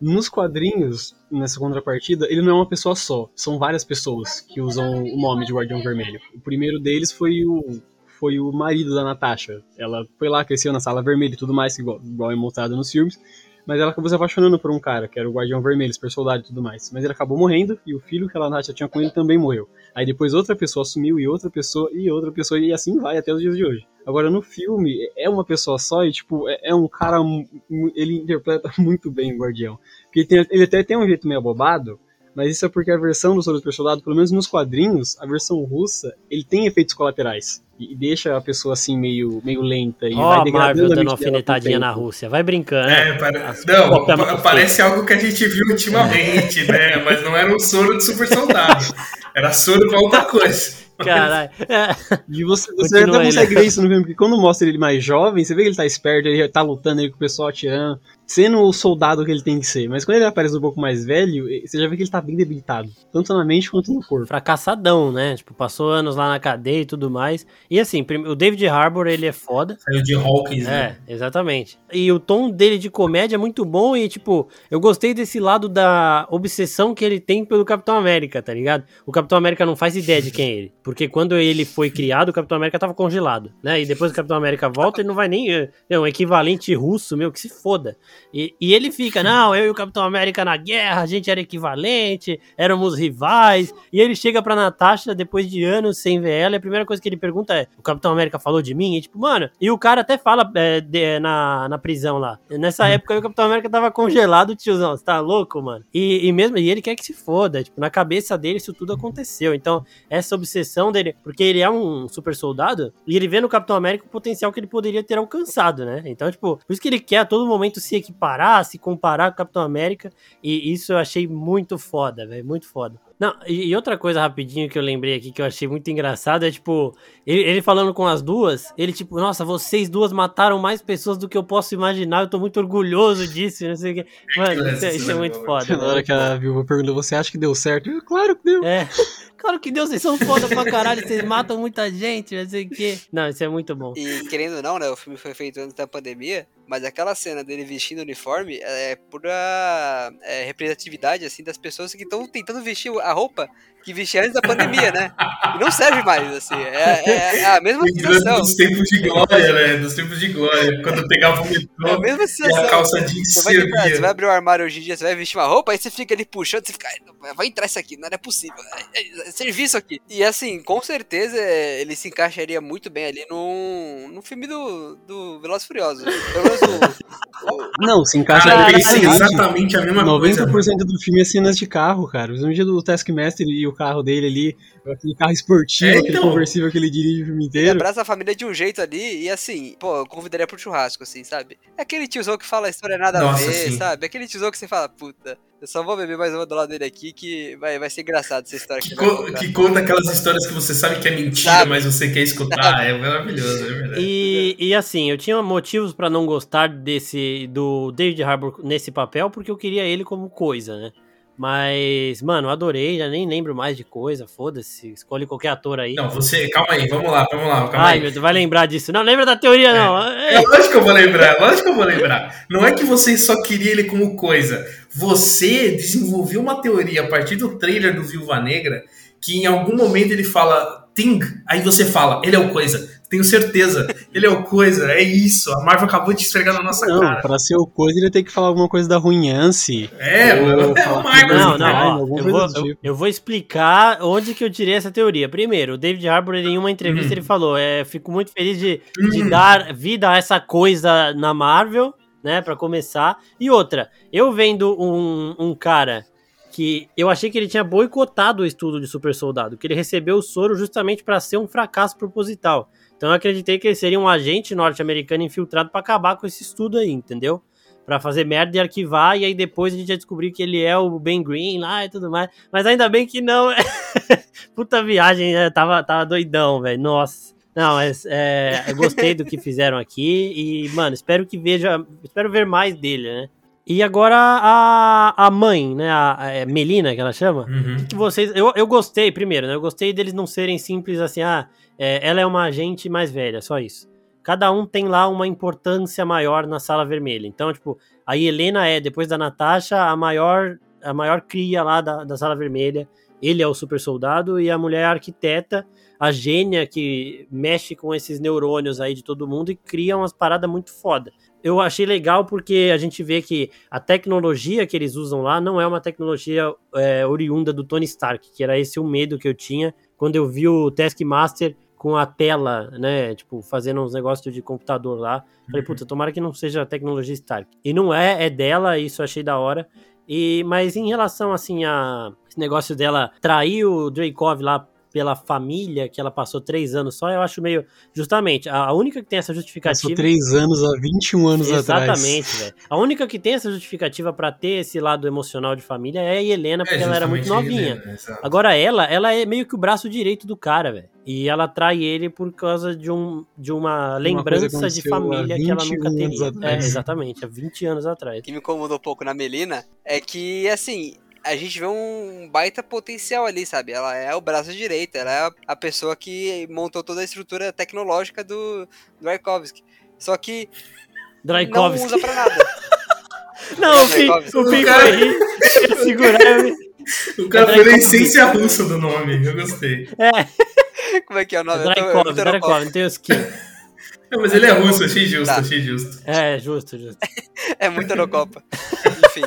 Nos quadrinhos, nessa contrapartida, ele não é uma pessoa só. São várias pessoas que usam o nome de Guardião Vermelho. O primeiro deles foi o foi o marido da Natasha. Ela foi lá, cresceu na sala vermelha e tudo mais, igual, igual é mostrado nos filmes. Mas ela acabou se apaixonando por um cara, que era o Guardião Vermelho, super soldado e tudo mais. Mas ele acabou morrendo e o filho que a Natasha tinha com ele também morreu. Aí depois outra pessoa assumiu e outra pessoa e outra pessoa e assim vai até os dias de hoje. Agora no filme é uma pessoa só e tipo é, é um cara ele interpreta muito bem o Guardião. Porque ele, tem- ele até tem um jeito meio abobado, mas isso é porque a versão do Soro Super Soldado, pelo menos nos quadrinhos, a versão russa, ele tem efeitos colaterais e, deixa a pessoa assim meio meio lenta e Ó, vai a degradando Marvel dando alfinetadinha na. Rússia. Vai brincando, né? É, pare- As não, pa- parece algo que a gente viu ultimamente, né? Mas não era um soro de super soldado. Era soro pra outra coisa. Caralho. É. E você, você até aí, consegue ver isso no filme, porque quando mostra ele mais jovem, você vê que ele tá esperto, ele tá lutando aí com o pessoal atirando, sendo o soldado que ele tem que ser. Mas quando ele aparece um pouco mais velho, você já vê que ele tá bem debilitado, tanto na mente quanto no corpo. fracassadão, né? Tipo, passou anos lá na cadeia e tudo mais. E assim, o David Harbour, ele é foda. Saiu de Hawkins, né? É, exatamente. E o tom dele de comédia é muito bom e, tipo, eu gostei desse lado da obsessão que ele tem pelo Capitão América, tá ligado? O Capitão América não faz ideia de quem é ele. Porque quando ele foi criado, o Capitão América tava congelado, né? E depois o Capitão América volta, ele não vai nem... É um equivalente russo, meu, que se foda. E, e ele fica, não, eu e o Capitão América na guerra, a gente era equivalente, éramos rivais. E ele chega pra Natasha depois de anos sem ver ela, e a primeira coisa que ele pergunta é: o Capitão América falou de mim? E tipo, mano, e o cara até fala é, de- na, na prisão lá. Nessa época o Capitão América tava congelado, tiozão, você tá louco, mano? E, e mesmo, e ele quer que se foda, tipo, na cabeça dele isso tudo aconteceu. Então, essa obsessão dele, porque ele é um super soldado, e ele vê no Capitão América o potencial que ele poderia ter alcançado, né? Então, tipo, por isso que ele quer a todo momento se equiparar, se comparar com o Capitão América, e isso eu achei muito foda, velho, muito foda. Não, e, outra coisa rapidinho que eu lembrei aqui que eu achei muito engraçado é, tipo, ele, ele falando com as duas, ele, tipo, nossa, vocês duas mataram mais pessoas do que eu posso imaginar, eu tô muito orgulhoso disso, não sei o que. Mano, isso, é- isso é muito foda. Na hora que a viúva perguntou, você acha que deu certo? Eu, claro que deu. É. Claro que Deus, vocês são foda pra caralho, vocês matam muita gente, não sei o quê. Não, isso é muito bom. E querendo ou não, né? O filme foi feito antes da pandemia, mas aquela cena dele vestindo o uniforme é pura é, representatividade, assim, das pessoas que estão tentando vestir a roupa que vestia antes da pandemia, né? E não serve mais, assim. É, é- é a mesma sensação. dos tempos de glória, né? Dos tempos de glória. Quando pegava o É a metrô mesma e a calça jeans Você vai, entrar, você vai abrir o armário hoje em dia, você vai vestir uma roupa, aí você fica ali puxando, você fica, "Ai, não, vai entrar isso aqui, não é possível, é, é- é serviço aqui. E assim, com certeza é, ele se encaixaria muito bem ali num, num filme do, do Velozes e Furiosos. Pelo menos o, o- Não, se encaixa Cara, pensei perfeitamente. exatamente a mesma coisa. 90% do filme é cenas de carro, cara. Principalmente do Taskmaster e o carro dele ali, aquele carro esportivo, É, aquele então. conversível que ele dirige o filme ele inteiro. abraça a família de um jeito ali e assim, pô, eu convidaria pro churrasco, assim, sabe? É aquele tiozão que fala a história nada Nossa, a ver, sim. sabe? Aquele tiozão que você fala, puta, eu só vou beber mais uma do lado dele aqui que vai, vai ser engraçado essa história que, Que, ele vai co- que conta aquelas histórias que você sabe que é mentira, Sabe. mas você quer escutar. É maravilhoso, é verdade. E, e assim, eu tinha motivos pra não gostar desse do David Harbour nesse papel, porque eu queria ele como coisa, né? Mas, mano, adorei, já nem lembro mais de coisa, foda-se, escolhe qualquer ator aí. Não, você. Calma aí, vamos lá, vamos lá, calma Ai, aí. meu Deus, vai lembrar disso. Não, lembra da teoria, não. É lógico que eu vou lembrar, lógico que eu vou lembrar. Não é que você só queria ele como coisa. Você desenvolveu uma teoria a partir do trailer do Viúva Negra que em algum momento ele fala Thing, aí você fala, ele é o coisa. Tenho certeza, ele é o coisa, é isso. A Marvel acabou de esfregar na nossa Não, cara. pra ser o coisa, ele ia ter que falar alguma coisa da ruinhance. É, Ou é o Marvel. Não, não, ó, eu coisa vou, do eu, tipo. eu vou explicar onde que eu tirei essa teoria. Primeiro, o David Harbour, em uma entrevista, Uhum. ele falou: é, fico muito feliz de, de Hum. dar vida a essa coisa na Marvel, né, pra começar. E outra, eu vendo um, um cara que eu achei que ele tinha boicotado o estudo de super soldado, que ele recebeu o soro justamente pra ser um fracasso proposital. Então eu acreditei que ele seria um agente norte-americano infiltrado pra acabar com esse estudo aí, entendeu? Pra fazer merda e arquivar, e aí depois a gente ia descobrir que ele é o Ben Green lá e tudo mais. Mas ainda bem que não. Puta viagem, né? tava, tava doidão, velho. Nossa. Não, mas é, eu gostei do que fizeram aqui e, mano, espero que veja. Espero ver mais dele, né? E agora a, a mãe, né? A, a é Melina, que ela chama. Uhum. que vocês. Eu, eu gostei, primeiro, né? Eu gostei deles não serem simples assim, ah, é, ela é uma agente mais velha, só isso. Cada um tem lá uma importância maior na sala vermelha. Então, tipo, a Helena é, depois da Natasha, a maior, a maior cria lá da, da sala vermelha. Ele é o super soldado e a mulher é a arquiteta, a gênia que mexe com esses neurônios aí de todo mundo e cria umas paradas muito foda. Eu achei legal porque a gente vê que a tecnologia que eles usam lá não é uma tecnologia é, oriunda do Tony Stark, que era esse o medo que eu tinha quando eu vi o Taskmaster com a tela, né, tipo, fazendo uns negócios de computador lá. Falei, Uhum. puta, tomara que não seja a tecnologia Stark. E não é, é dela, isso achei da hora. E, mas em relação, assim, a esse negócio dela trair o Dreykov lá pela família, que ela passou três anos só, eu acho meio... Justamente, a única que tem essa justificativa... Passou três anos há 21 anos atrás. Exatamente, velho. A única que tem essa justificativa pra ter esse lado emocional de família é a Helena, porque ela era muito novinha. Helena. Agora ela, ela é meio que o braço direito do cara, velho. E ela trai ele por causa de, um, de uma lembrança de aconteceu família que ela 21 nunca teria. É, exatamente, há 20 anos atrás. O que me incomodou um pouco na Melina é que, assim, a gente vê um baita potencial ali, sabe? Ela é o braço direito, ela é a- a pessoa que montou toda a estrutura tecnológica do, do Arkovsky. Só que não Draikovsky. usa pra nada. Não, o Fim, Draikovsky. O cara- foi rir, segurar. O cara É foi na Draikovsky. essência russa do nome, eu gostei. É, Como é que é o nome? Eu Draikov, Draikov, não tem os que. Não, mas ele é russo, achei justo, Tá. achei justo. É, justo, justo. É muita no Copa. Enfim.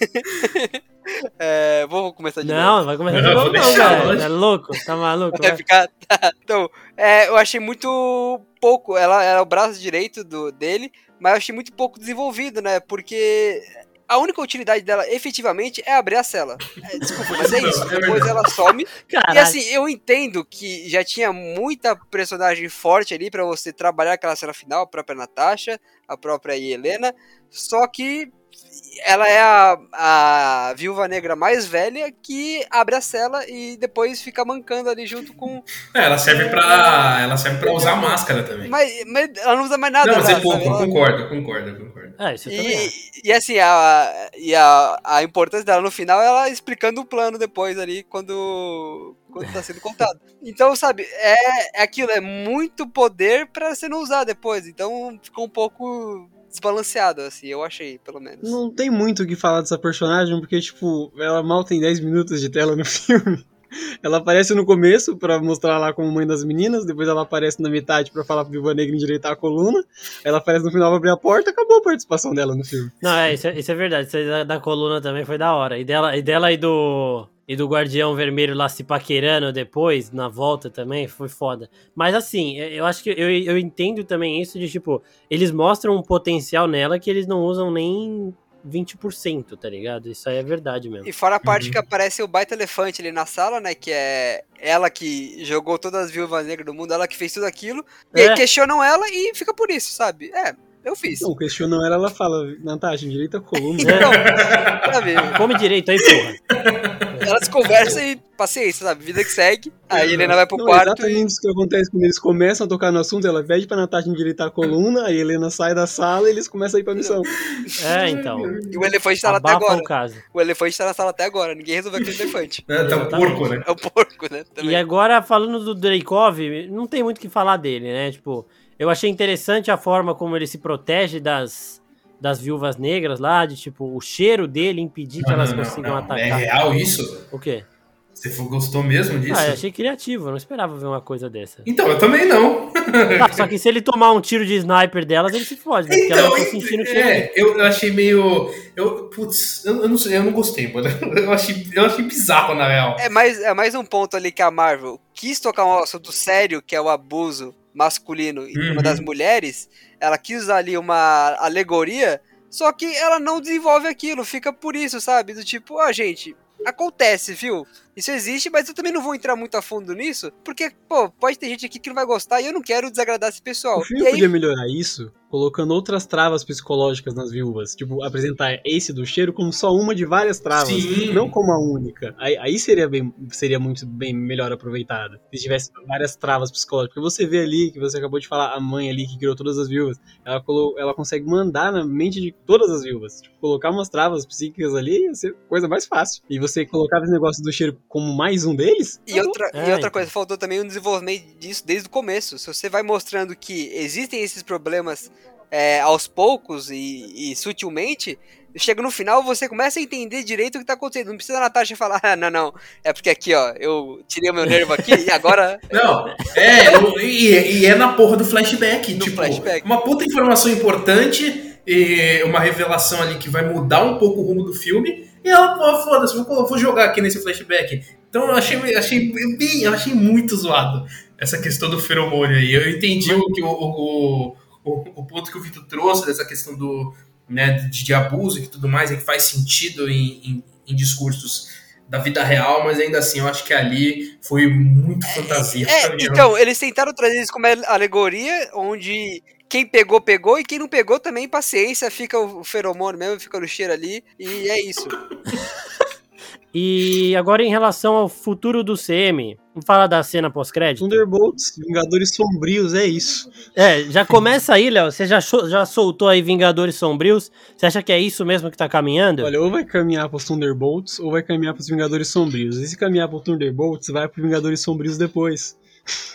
É, vou começar de novo. Não, vai começar de Não, novo vou não, velho. lógico. É louco? Tá maluco? Vai Vai. ficar. tá. Então, é, eu achei muito pouco. Ela era o braço direito do, dele, mas eu achei muito pouco desenvolvido, né? Porque a única utilidade dela efetivamente é abrir a cela. É, desculpa, mas é isso. É. Depois ela some. E Caralho. assim, eu entendo que já tinha muita personagem forte ali pra você trabalhar aquela cena final, a própria Natasha, a própria Helena, só que ela é a, a viúva negra mais velha que abre a cela e depois fica mancando ali junto com. É, ela serve pra. Ela serve pra usar máscara também. Mas, mas ela não usa mais nada. não, mas é pouco, concordo, concordo, concordo. É, isso. E, e assim, a, e a, a importância dela no final é ela explicando o plano depois ali, quando, quando tá sendo contado. Então, sabe, é, é aquilo, é muito poder pra você não usar depois. Então ficou um pouco desbalanceado, assim, eu achei, pelo menos. Não tem muito o que falar dessa personagem, porque, tipo, ela mal tem 10 minutos de tela no filme. Ela aparece no começo pra mostrar lá como mãe das meninas, depois ela aparece na metade pra falar pro Viúva Negra endireitar a coluna, ela aparece no final pra abrir a porta, acabou a participação dela no filme. Não, é, isso é, isso é verdade. Isso aí da, da coluna também foi da hora. E dela e, dela e do. E do Guardião Vermelho lá se paquerando depois, na volta também, foi foda. Mas assim, eu acho que eu, eu entendo também isso de, tipo, eles mostram um potencial nela que eles não usam nem 20%, tá ligado? Isso aí é verdade mesmo. E fora a parte Uhum. que aparece o baita elefante ali na sala, né? Que é ela que jogou todas as viúvas negras do mundo, ela que fez tudo aquilo. E É. aí questionam ela e fica por isso, sabe? É, eu fiz. Não, questionam ela, ela fala, Natasha, endireita a coluna. Então, sabe? Come direito aí, porra. Elas conversam e paciência, sabe? Vida que segue. Aí a Helena vai pro Não, quarto exatamente isso que acontece quando eles começam a tocar no assunto, ela pede pra Natasha endireitar a coluna, a Helena sai da sala e eles começam a ir pra missão. É, então. e, e o elefante tá lá até agora. o caso. O elefante tá na sala até agora. Ninguém resolveu aquele elefante. É, tá um Exatamente. porco, né? É o porco, né? Também. E agora, falando do Dreykov, não tem muito o que falar dele, né? Tipo, eu achei interessante a forma como ele se protege das, das viúvas negras lá, de tipo, o cheiro dele impedir que Não, elas não, consigam não. atacar. É real isso? O quê? Você gostou mesmo disso? Ah, eu achei criativo, eu não esperava ver uma coisa dessa. Então, eu também não. Tá, só que se ele tomar um tiro de sniper delas, ele se fode, né? Porque elas Então, estão sentindo o cheiro é, eu, eu achei meio. Eu, putz, eu, eu não sei, eu não gostei, mano. Eu achei, eu achei bizarro, na real. É mais, é mais um ponto ali que a Marvel quis tocar um assunto sério, que é o abuso masculino cima Uhum. das mulheres. Ela quis usar ali uma alegoria, só que ela não desenvolve aquilo, fica por isso, sabe? Do tipo, ó, gente, acontece, viu? Isso existe, mas eu também não vou entrar muito a fundo nisso, porque, pô, pode ter gente aqui que não vai gostar e eu não quero desagradar esse pessoal. O filme E aí, podia melhorar isso colocando outras travas psicológicas nas viúvas. Tipo, apresentar esse do cheiro como só uma de várias travas. Sim. Não como a única. Aí, aí seria, bem, seria muito bem melhor aproveitada. Se tivesse várias travas psicológicas. Porque você vê ali, que você acabou de falar, a mãe ali que criou todas as viúvas, ela, colo- ela consegue mandar na mente de todas as viúvas. Tipo, colocar umas travas psíquicas ali ia ser coisa mais fácil. E você colocava esse negócio do cheiro como mais um deles? E outra, É, e outra então. coisa, faltou também um desenvolvimento disso desde o começo. Se você vai mostrando que existem esses problemas é, aos poucos e, e sutilmente, chega no final você começa a entender direito o que tá acontecendo. Não precisa a Natasha falar, ah, não, não, é porque aqui, ó, eu tirei o meu nervo aqui e agora. Não, é, eu- e, e é na porra do flashback. No tipo, flashback. uma puta informação importante, e uma revelação ali que vai mudar um pouco o rumo do filme. E ela, pô, foda-se, vou, vou jogar aqui nesse flashback. Então eu achei, achei, bem, eu achei muito zoado essa questão do feromônio aí. Eu entendi o, que o, o, o, ponto que o Vitor trouxe dessa questão do, né, de, de abuso e tudo mais, e que faz sentido em, em, em discursos da vida real, mas ainda assim eu acho que ali foi muito fantasia. É, sabe? então, eles tentaram trazer isso como alegoria, onde quem pegou, pegou, e quem não pegou também, paciência, fica o feromônio mesmo, fica no cheiro ali, e é isso. E agora em relação ao futuro do CM, vamos falar da cena pós-crédito? Thunderbolts, Vingadores Sombrios, é isso. É, já começa aí, Léo. Você já, já soltou aí Vingadores Sombrios? Você acha que é isso mesmo que tá caminhando? Olha, ou vai caminhar pros Thunderbolts, ou vai caminhar pros Vingadores Sombrios. E se caminhar pro Thunderbolts, vai pro Vingadores Sombrios depois.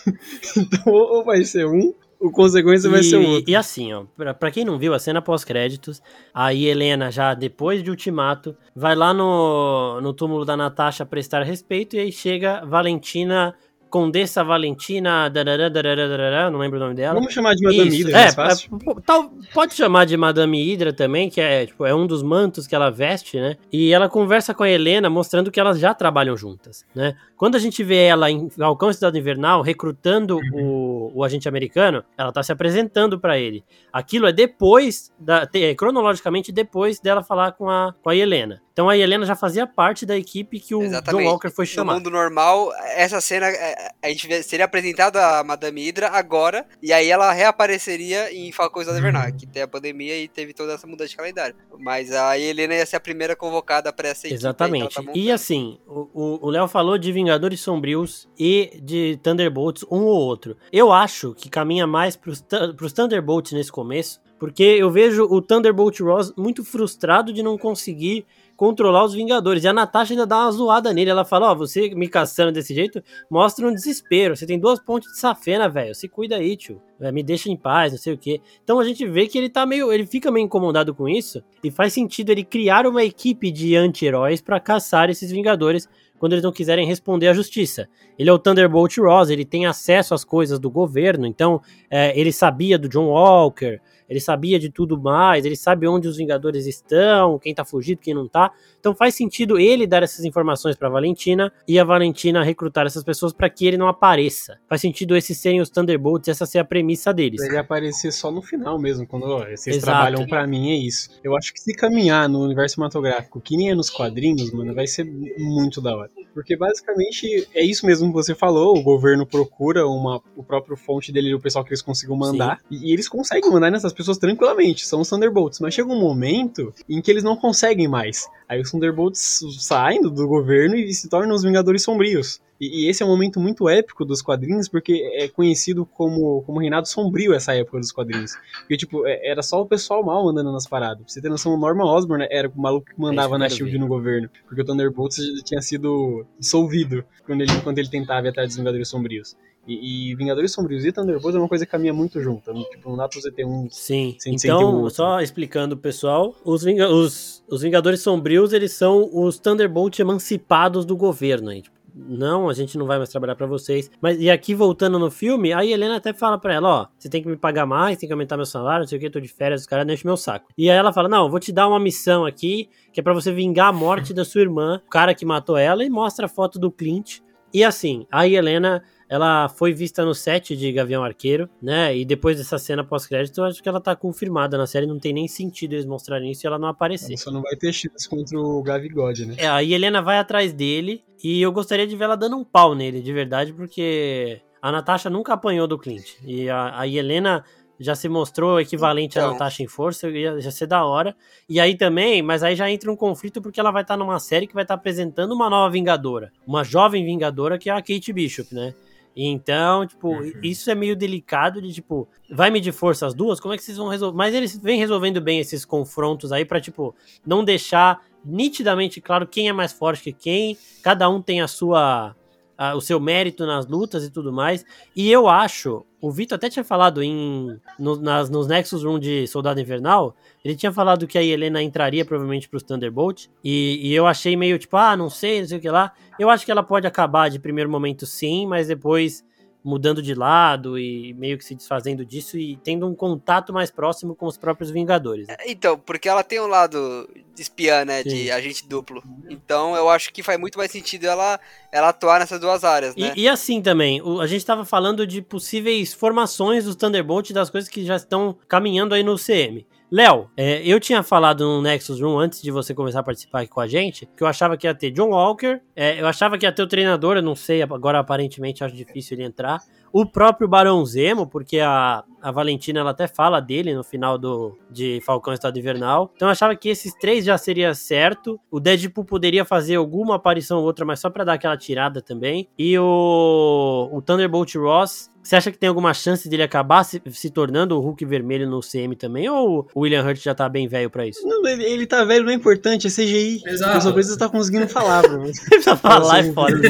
então, ou vai ser um, ou consequência vai e, ser o outro. e assim, ó, pra, pra quem não viu a cena pós-créditos, aí Helena, já depois de Ultimato, vai lá no, no túmulo da Natasha prestar respeito e aí chega Valentina Condessa Valentina, darará, darará, darará, não lembro o nome dela. Vamos chamar de Madame Isso, Hydra, é, é, tal- pode chamar de Madame Hydra também, que é, tipo, é um dos mantos que ela veste, né? E ela conversa com a Helena, mostrando que elas já trabalham juntas, né? Quando a gente vê ela em Falcão e Cidade Invernal recrutando o, o agente americano, ela tá se apresentando pra ele. Aquilo é depois, da, te- cronologicamente depois dela falar com a, com a Helena. Então a Helena já fazia parte da equipe que o Exatamente. John Walker foi No chamar. mundo normal, essa cena, é, a gente seria apresentada a Madame Hydra agora, e aí ela reapareceria em Falcões da Invernal, que tem a pandemia e teve toda essa mudança de calendário. Mas a Helena ia ser a primeira convocada pra essa equipe. ela Exatamente. tá e assim, o- Léo falou de Vingadores Sombrios e de Thunderbolts, um ou outro. Eu acho que caminha mais pros, Thu- pros Thunderbolts nesse começo, porque eu vejo o Thunderbolt Ross muito frustrado de não conseguir controlar os Vingadores. E a Natasha ainda dá uma zoada nele. Ela fala: Ó, você me caçando desse jeito mostra um desespero. Você tem duas pontes de safena, velho. Se cuida aí, tio. É, Me deixa em paz, não sei o quê. Então a gente vê que ele tá meio. Ele fica meio incomodado com isso. E faz sentido ele criar uma equipe de anti-heróis pra caçar esses Vingadores quando eles não quiserem responder à justiça. Ele é o Thunderbolt Ross, ele tem acesso às coisas do governo, então é, ele sabia do John Walker, ele sabia de tudo mais, ele sabe onde os Vingadores estão, quem tá fugido, quem não tá. Então faz sentido ele dar essas informações pra Valentina e a Valentina recrutar essas pessoas pra que ele não apareça. Faz sentido esses serem os Thunderbolts, essa ser a premissa deles. Ele aparecer só no final mesmo, quando ó, vocês Exato. trabalham pra mim, é isso. Eu acho que se caminhar no universo cinematográfico, que nem é nos quadrinhos, mano, vai ser muito da hora. Porque basicamente é isso mesmo que você falou, o governo procura uma, o próprio fonte dele, o pessoal que eles consigam mandar, e, e eles conseguem mandar nessas pessoas tranquilamente, são os Thunderbolts, mas chega um momento em que eles não conseguem mais. Aí os Thunderbolts saem do, governo e se tornam os Vingadores Sombrios. E, esse é um momento muito épico dos quadrinhos, porque é conhecido como, como Reinado Sombrio essa época dos quadrinhos. Porque, tipo, é- era só o pessoal mal andando nas paradas. Pra você ter noção, o Norman Osborn era o maluco que É mandava eu na SHIELD ver. no governo. Porque o Thunderbolts já tinha sido dissolvido quando ele, quando ele tentava ir atrás dos Vingadores Sombrios. E, e Vingadores Sombrios e Thunderbolts é uma coisa que caminha muito junto. Não- Tipo, não dá pra você ter um... Sim, Sem- sem então, outro. só explicando, pessoal, os, Vinga- os- os Vingadores Sombrios, eles são os Thunderbolt emancipados do governo. Aí. Tipo, não, a gente não vai mais trabalhar pra vocês. Mas e aqui, voltando no filme, a Helena até fala pra ela, ó, você tem que me pagar mais, tem que aumentar meu salário, não sei o que, tô de férias, os caras enchem meu saco. E aí ela fala, não, eu vou te dar uma missão aqui, que é pra você vingar a morte da sua irmã, o cara que matou ela, e mostra a foto do Clint. E assim, a Helena ela foi vista no set de Gavião Arqueiro, né? E depois dessa cena pós-crédito, acho que ela tá confirmada na série. Não tem nem sentido eles mostrarem isso e ela não aparecer. Só não vai ter chance contra o Gavigode, né? É, a Helena vai atrás dele e eu gostaria de ver ela dando um pau nele, de verdade, porque a Natasha nunca apanhou do Clint. E a, a Helena já se mostrou equivalente à Então. Natasha em força, ia já ser da hora. E aí também, mas aí já entra um conflito porque ela vai estar numa série que vai estar apresentando uma nova Vingadora. Uma jovem Vingadora que é a Kate Bishop, né? Então, tipo, Uhum. isso é meio delicado de, tipo, vai medir força as duas? Como é que vocês vão resolver? Mas eles vêm resolvendo bem esses confrontos aí pra, tipo, não deixar nitidamente claro quem é mais forte que quem, cada um tem a sua a- o seu mérito nas lutas e tudo mais. E eu acho, o Vitor até tinha falado em no- nas, nos Nexus Room de Soldado Invernal, ele tinha falado que a Helena entraria provavelmente pros Thunderbolt, e, e eu achei meio tipo, ah, não sei, não sei o que lá. Eu acho que ela pode acabar de primeiro momento sim, mas depois mudando de lado e meio que se desfazendo disso e tendo um contato mais próximo com os próprios Vingadores. né? Então, porque ela tem um lado de espiã, né? Sim. De agente duplo. Então eu acho que faz muito mais sentido ela, ela atuar nessas duas áreas, né? E, e assim também, o- a gente tava falando de possíveis formações dos Thunderbolt das coisas que já estão caminhando aí no CM. Léo, é, eu tinha falado no Nexus Room antes de você começar a participar aqui com a gente, que eu achava que ia ter John Walker, é, eu achava que ia ter o treinador, eu não sei, agora aparentemente acho difícil ele entrar. O próprio Barão Zemo, porque a, a Valentina ela até fala dele no final do de Falcão Estado Invernal. Então eu achava que esses três já seria certo. O Deadpool poderia fazer alguma aparição ou outra, mas só pra dar aquela tirada também. E o, o Thunderbolt Ross Você acha que tem alguma chance dele acabar se, se tornando o Hulk vermelho no CM também? Ou o William Hurt já tá bem velho pra isso? Não, ele, ele tá velho, não é importante, é CGI. Exato. Eu só preciso estar conseguindo falar, bro. Precisa falar, é Nossa, foda.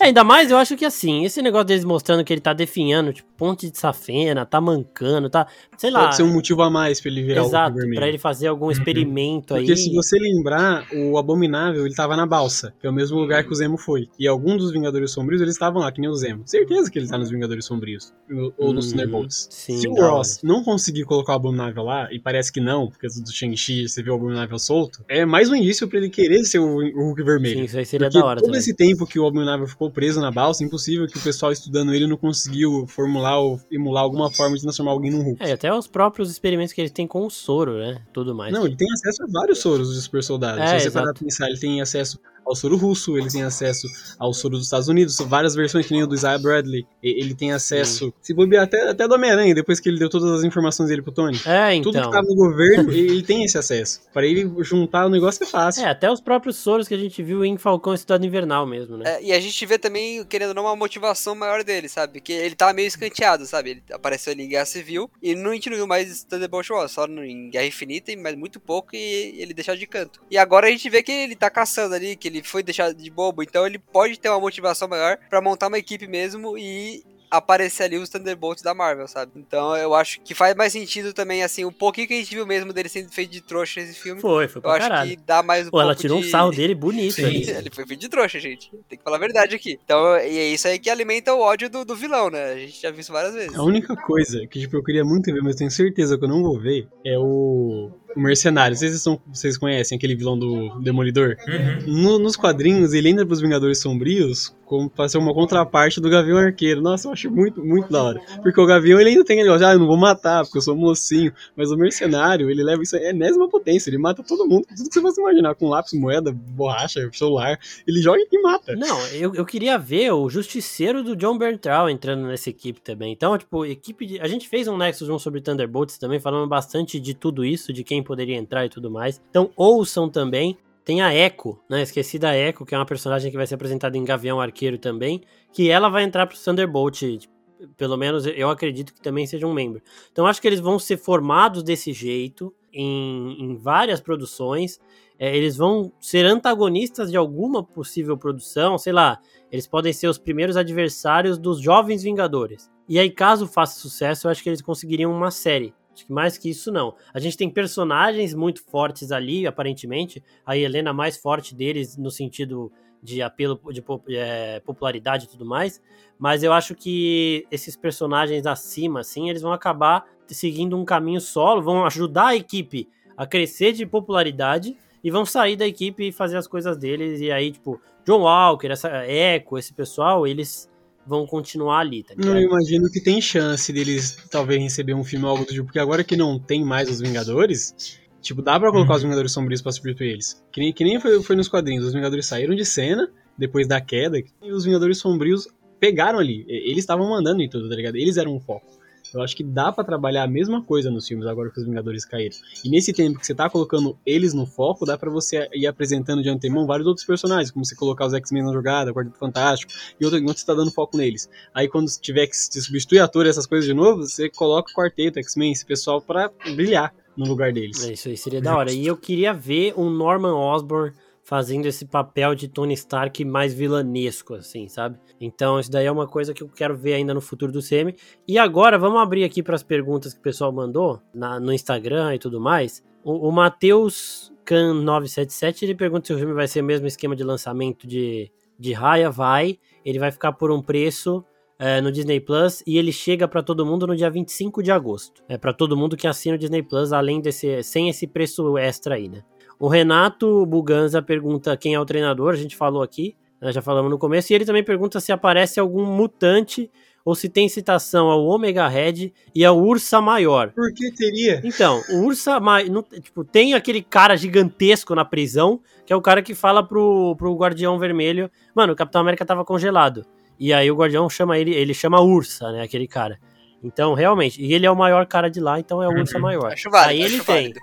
É, ainda mais eu acho que assim, esse negócio deles mostrando que ele tá definhando, tipo, ponte de safena, tá mancando, tá. Sei lá. Pode ser um motivo a mais pra ele virar o Exato, Hulk vermelho. pra ele fazer algum experimento aí. Porque se você lembrar, o Abominável, ele tava na balsa, que é o mesmo lugar que o Zemo foi. E algum dos Vingadores Sombrios, eles estavam lá, que nem o Zemo. Certeza que ele tá nos Vingadores Sombrios. Ou nos Hum, Thunderbolts. sim, se o Ross não conseguir colocar o Abominável lá, e parece que não, porque do Shang-Chi você vê o Abominável solto, é mais um indício pra ele querer ser o, Hulk vermelho. Sim, isso aí seria Porque da hora todo também. esse tempo que o Abominável ficou preso na balsa, impossível que o pessoal estudando ele não conseguiu formular ou emular alguma forma de transformar alguém num Hulk. É, até os próprios experimentos que ele tem com o soro, né? Tudo mais. Não, ele tem acesso a vários soros de super soldados. É, Se você exato. parar pra pensar, ele tem acesso ao soro russo, ele tem acesso ao soro dos Estados Unidos, várias versões que nem o do Isaiah Bradley. Ele tem acesso, se bobear, até, até do Homem-Aranha, depois que ele deu todas as informações dele pro Tony. É, Tudo então. que tava no governo, ele tem esse acesso. Para ele juntar o negócio é fácil. É, até os próprios soros que a gente viu em Falcão e Cidade Invernal mesmo, né? É, e a gente vê também, querendo ou não, uma motivação maior dele, sabe? Que ele tava meio escanteado, sabe? Ele apareceu ali em Guerra Civil e não, a gente não viu mais Thunderbolt Ross, só em Guerra Infinita, mas muito pouco e ele deixado de canto. E agora a gente vê que ele tá caçando ali, que ele foi deixado de bobo, então ele pode ter uma motivação maior pra montar uma equipe mesmo e aparecer ali os Thunderbolts da Marvel, sabe? Então eu acho que faz mais sentido também, assim, o pouquinho que a gente viu mesmo dele sendo feito de trouxa nesse filme. Foi, foi Eu pra acho caralho. que dá mais um Pô, ela tirou de... um sarro dele bonito Sim. ali. Ele foi feito de trouxa, gente. Tem que falar a verdade aqui. Então, e é isso aí que alimenta o ódio do, do vilão, né? A gente já viu isso várias vezes. A única coisa que tipo, eu queria muito ver, mas tenho certeza que eu não vou ver, é o, o Mercenário. Vocês, são, vocês conhecem aquele vilão do Demolidor? Uhum. No- nos quadrinhos, ele entra pros Vingadores Sombrios como pra ser uma contraparte do Gavião Arqueiro. Nossa, eu acho muito, muito da hora. Porque o Gavião, ele ainda tem aquele negócio, ah, eu não vou matar, porque eu sou mocinho. Mas o Mercenário, ele leva isso a enésima potência. Ele mata todo mundo, tudo que você possa imaginar. Com lápis, moeda, borracha, celular. Ele joga e mata. Não, eu, eu queria ver o justiceiro do John Bernthal entrando nessa equipe também. Então, tipo, equipe de. A gente fez um Nexus 1 sobre Thunderbolts também, falando bastante de tudo isso, de quem poderia entrar e tudo mais. Então, ouçam também. Tem a Echo, né? Esqueci da Echo, que é uma personagem que vai ser apresentada em Gavião Arqueiro também. Que ela vai entrar pro Thunderbolt. tipo, Pelo menos eu acredito que também seja um membro. Então, acho que eles vão ser formados desse jeito em, em várias produções. É, eles vão ser antagonistas de alguma possível produção, sei lá. Eles podem ser os primeiros adversários dos Jovens Vingadores. E aí, caso faça sucesso, eu acho que eles conseguiriam uma série. Acho que mais que isso, não. A gente tem personagens muito fortes ali, aparentemente. A Helena mais forte deles, no sentido de apelo de é, popularidade e tudo mais. Mas eu acho que esses personagens acima, assim, eles vão acabar seguindo um caminho solo, vão ajudar a equipe a crescer de popularidade e vão sair da equipe e fazer as coisas deles. E aí, tipo, John Walker, essa Echo, esse pessoal, eles vão continuar ali, tá Não, eu ligado? imagino que tem chance deles talvez receber um filme ou algo do tipo, porque agora que não tem mais os Vingadores, tipo, dá pra colocar Uhum. os Vingadores Sombrios pra substituir eles. Que nem, que nem foi, foi nos quadrinhos, os Vingadores saíram de cena, depois da queda, e os Vingadores Sombrios pegaram ali. Eles estavam mandando em tudo, tá ligado? Eles eram o foco. Eu acho que dá pra trabalhar a mesma coisa nos filmes agora que os Vingadores caíram. E nesse tempo que você tá colocando eles no foco, dá pra você ir apresentando de antemão vários outros personagens, como você colocar os X-Men na jogada, o Quarteto Fantástico, e outro, enquanto você tá dando foco neles. Aí quando tiver que substituir ator e essas coisas de novo, você coloca o quarteto, X-Men, esse pessoal pra brilhar no lugar deles. É, Isso aí seria da hora. E eu queria ver um Norman Osborn fazendo esse papel de Tony Stark mais vilanesco, assim, sabe? Então, isso daí é uma coisa que eu quero ver ainda no futuro do CM. E agora, vamos abrir aqui para as perguntas que o pessoal mandou na- no Instagram e tudo mais. O, o Matheus Can977, ele pergunta se o filme vai ser o mesmo esquema de lançamento de, de Raya. Vai. Ele vai ficar por um preço é, no Disney Plus e ele chega pra todo mundo no dia 25 de agosto. É pra todo mundo que assina o Disney Plus, além desse sem esse preço extra aí, né? O Renato Buganza pergunta quem é o treinador, a gente falou aqui, né, já falamos no começo, e ele também pergunta se aparece algum mutante ou se tem citação ao Omega Red e ao Ursa Maior. Por que teria? Então, o Ursa Maior, tipo, tem aquele cara gigantesco na prisão, que é o cara que fala pro, pro Guardião Vermelho, mano, o Capitão América tava congelado. E aí o Guardião chama ele, ele chama Ursa, né, aquele cara. Então, realmente, e ele é o maior cara de lá, então é o Ursa Uhum. Maior. Acho válido, aí ele acho tem. válido.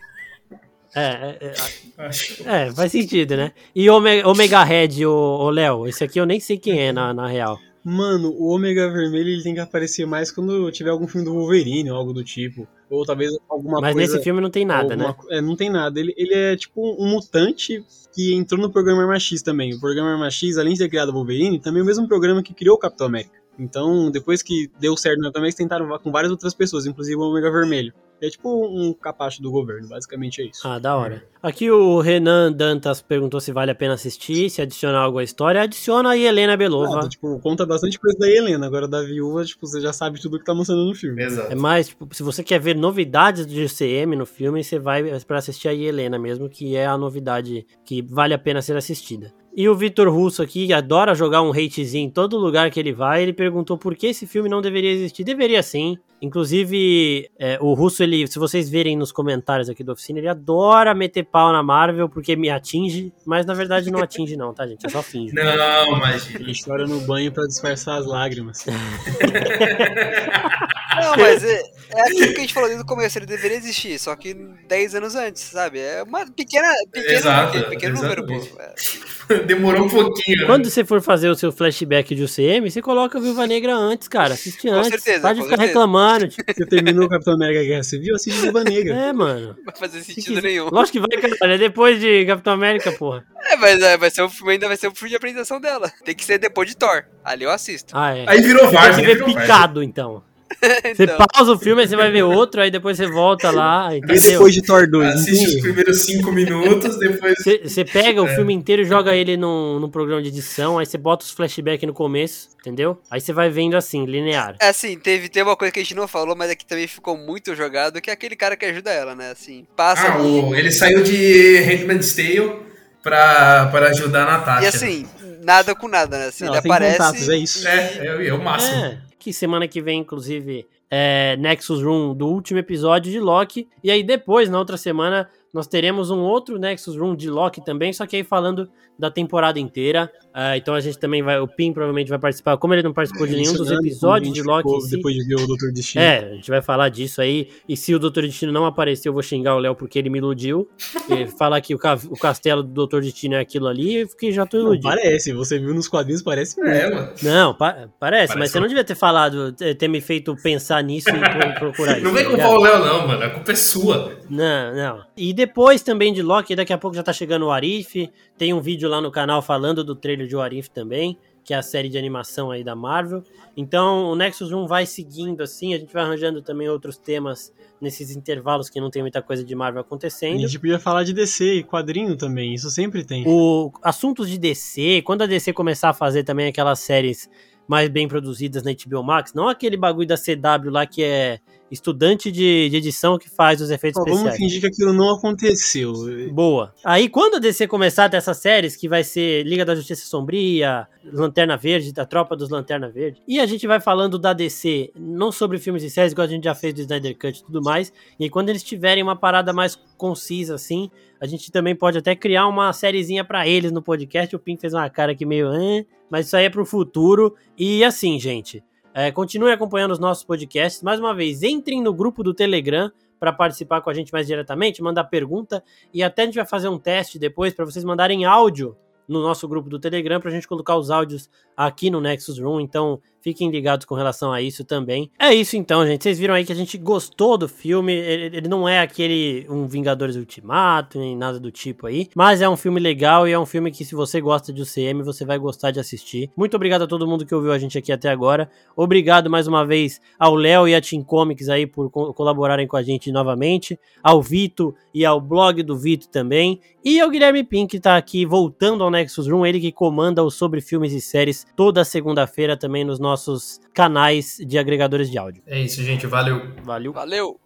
É, é, é, é, faz sentido, né? E Omega, Omega Red, o Léo, esse aqui eu nem sei quem é na, na real. Mano, o Ômega Vermelho ele tem que aparecer mais quando tiver algum filme do Wolverine ou algo do tipo. Ou talvez alguma Mas coisa. nesse filme não tem nada, alguma né? É, não tem nada. Ele, ele é tipo um mutante que entrou no programa Arma X também. O programa Arma X, além de ter criado o Wolverine, também é o mesmo programa que criou o Capitão América. Então, depois que deu certo no Capitão América, tentaram com várias outras pessoas, inclusive o Ômega Vermelho. É tipo um capacho do governo, basicamente é isso. Ah, da hora. Aqui o Renan Dantas perguntou se vale a pena assistir, se adicionar algo à história. Adiciona aí Helena Belova. Nada, tipo, conta bastante coisa da Helena, agora da viúva, tipo, você já sabe tudo que tá mostrando no filme. Exato. É mais, tipo, se você quer ver novidades do GCM no filme, você vai pra assistir a Helena mesmo, que é a novidade que vale a pena ser assistida. E o Vitor Russo aqui, que adora jogar um hatezinho em todo lugar que ele vai, ele perguntou por que esse filme não deveria existir. Deveria sim. Inclusive, é, o Russo, ele, se vocês verem nos comentários aqui da oficina, ele adora meter pau na Marvel porque me atinge, mas na verdade não atinge não, tá, gente? É só finge. Não, imagina. Ele chora no banho pra disfarçar as lágrimas. Não, mas é, é aquilo que a gente falou desde o começo, ele deveria existir, só que 10 anos antes, sabe? É uma pequena, pequeno, Exato, pequeno, pequeno número, pô. É. Demorou um pouquinho. né? Quando você for fazer o seu flashback de UCM, você coloca a Viúva Negra antes, cara. Assiste antes. certeza, Pode com ficar certeza. reclamando. Tipo, Você terminou o Capitão América Guerra Civil, assiste Viúva Negra. é, mano. Não vai fazer Se sentido quiser- nenhum. Lógico que vai, cara. É depois de Capitão América, porra. É, mas é, vai ser o filme, ainda vai ser o filme de apresentação dela. Tem que ser depois de Thor. Ali eu assisto. Ah, é. Aí virou Tem Várzea. que ver Várzea. picado, então. Você Então. pausa o filme, aí você vai ver outro, aí depois você volta lá, E entendeu? depois de Thor 2, Assiste os primeiros cinco minutos, depois. Você você pega o É. filme inteiro e joga ele num, num programa de edição, aí você bota os flashbacks no começo, entendeu? Aí você vai vendo assim, linear. É assim, teve, teve uma coisa que a gente não falou, mas aqui também ficou muito jogado, que é aquele cara que ajuda ela, né? Assim, passa Ah, o- ele saiu de Handmaid's Tale pra, pra ajudar a Natasha. E assim, nada com nada, né? Assim, Não, ele tem aparece. contatos, é isso. É, é, é o máximo. É, que semana que vem, inclusive, é Nexus Room do último episódio de Loki. E aí depois, na outra semana, nós teremos um outro Nexus Room de Loki também, só que aí falando da temporada inteira. Ah, então a gente também vai, o Pim provavelmente vai participar, como ele não participou de nenhum dos Mencionando episódios de Loki ficou si. Depois de ver o Doutor Destino. É, a gente vai falar disso aí. E se o Doutor Destino não aparecer, eu vou xingar o Léo porque ele me iludiu. E falar que o, ca- o castelo do Doutor Destino é aquilo ali, eu fiquei já tô Não, iludido. parece, você viu nos quadrinhos, parece muito. É, mano. Não, pa- parece, Parece mas você não devia ter falado, ter me feito pensar nisso e pro- procurar isso. Não vem tá culpar o Léo, não, mano. A culpa é sua. Não, não. E depois também de Loki, daqui a pouco já tá chegando o Arif. Tem um vídeo lá no canal falando do trailer de Arif também, que é a série de animação aí da Marvel. Então o Nexus 1 vai seguindo assim, a gente vai arranjando também outros temas nesses intervalos que não tem muita coisa de Marvel A acontecendo. gente podia falar de DC e quadrinho também, isso sempre tem. O assuntos de DC, quando a DC começar a fazer também aquelas séries mais bem produzidas na HBO Max, não aquele bagulho da CW lá que é estudante de, de edição que faz os efeitos vamos especiais. fingir que aquilo não aconteceu. Boa. Aí quando a DC começar a ter essas séries, que vai ser Liga da Justiça Sombria, Lanterna Verde, da Tropa dos Lanterna Verde, e a gente vai falando da DC, não sobre filmes e séries, igual a gente já fez do Snyder Cut e tudo mais, e aí quando eles tiverem uma parada mais concisa assim, a gente também pode até criar uma sériezinha pra eles no podcast. O Pim fez uma cara aqui meio, "Hã?", mas isso aí é pro futuro. E assim, gente, é, continue acompanhando os nossos podcasts. Mais uma vez, entrem no grupo do Telegram para participar com a gente mais diretamente, mandar pergunta e até a gente vai fazer um teste depois para vocês mandarem áudio no nosso grupo do Telegram para a gente colocar os áudios aqui no Nexus Room. Então fiquem ligados com relação a isso também. É isso então, gente. Vocês viram aí que a gente gostou do filme. Ele, ele não é aquele um Vingadores Ultimato nem nada do tipo aí, mas é um filme legal e é um filme que se você gosta de UCM você vai gostar de assistir. Muito obrigado a todo mundo que ouviu a gente aqui até agora. Obrigado mais uma vez ao Léo e a Team Comics aí por co- colaborarem com a gente novamente, ao Vito e ao blog do Vito também, e ao Guilherme Pink que tá aqui voltando ao Nexus Room, ele que comanda o sobre filmes e séries toda segunda-feira também nos nossos canais de agregadores de áudio. É isso, gente. Valeu. Valeu. Valeu!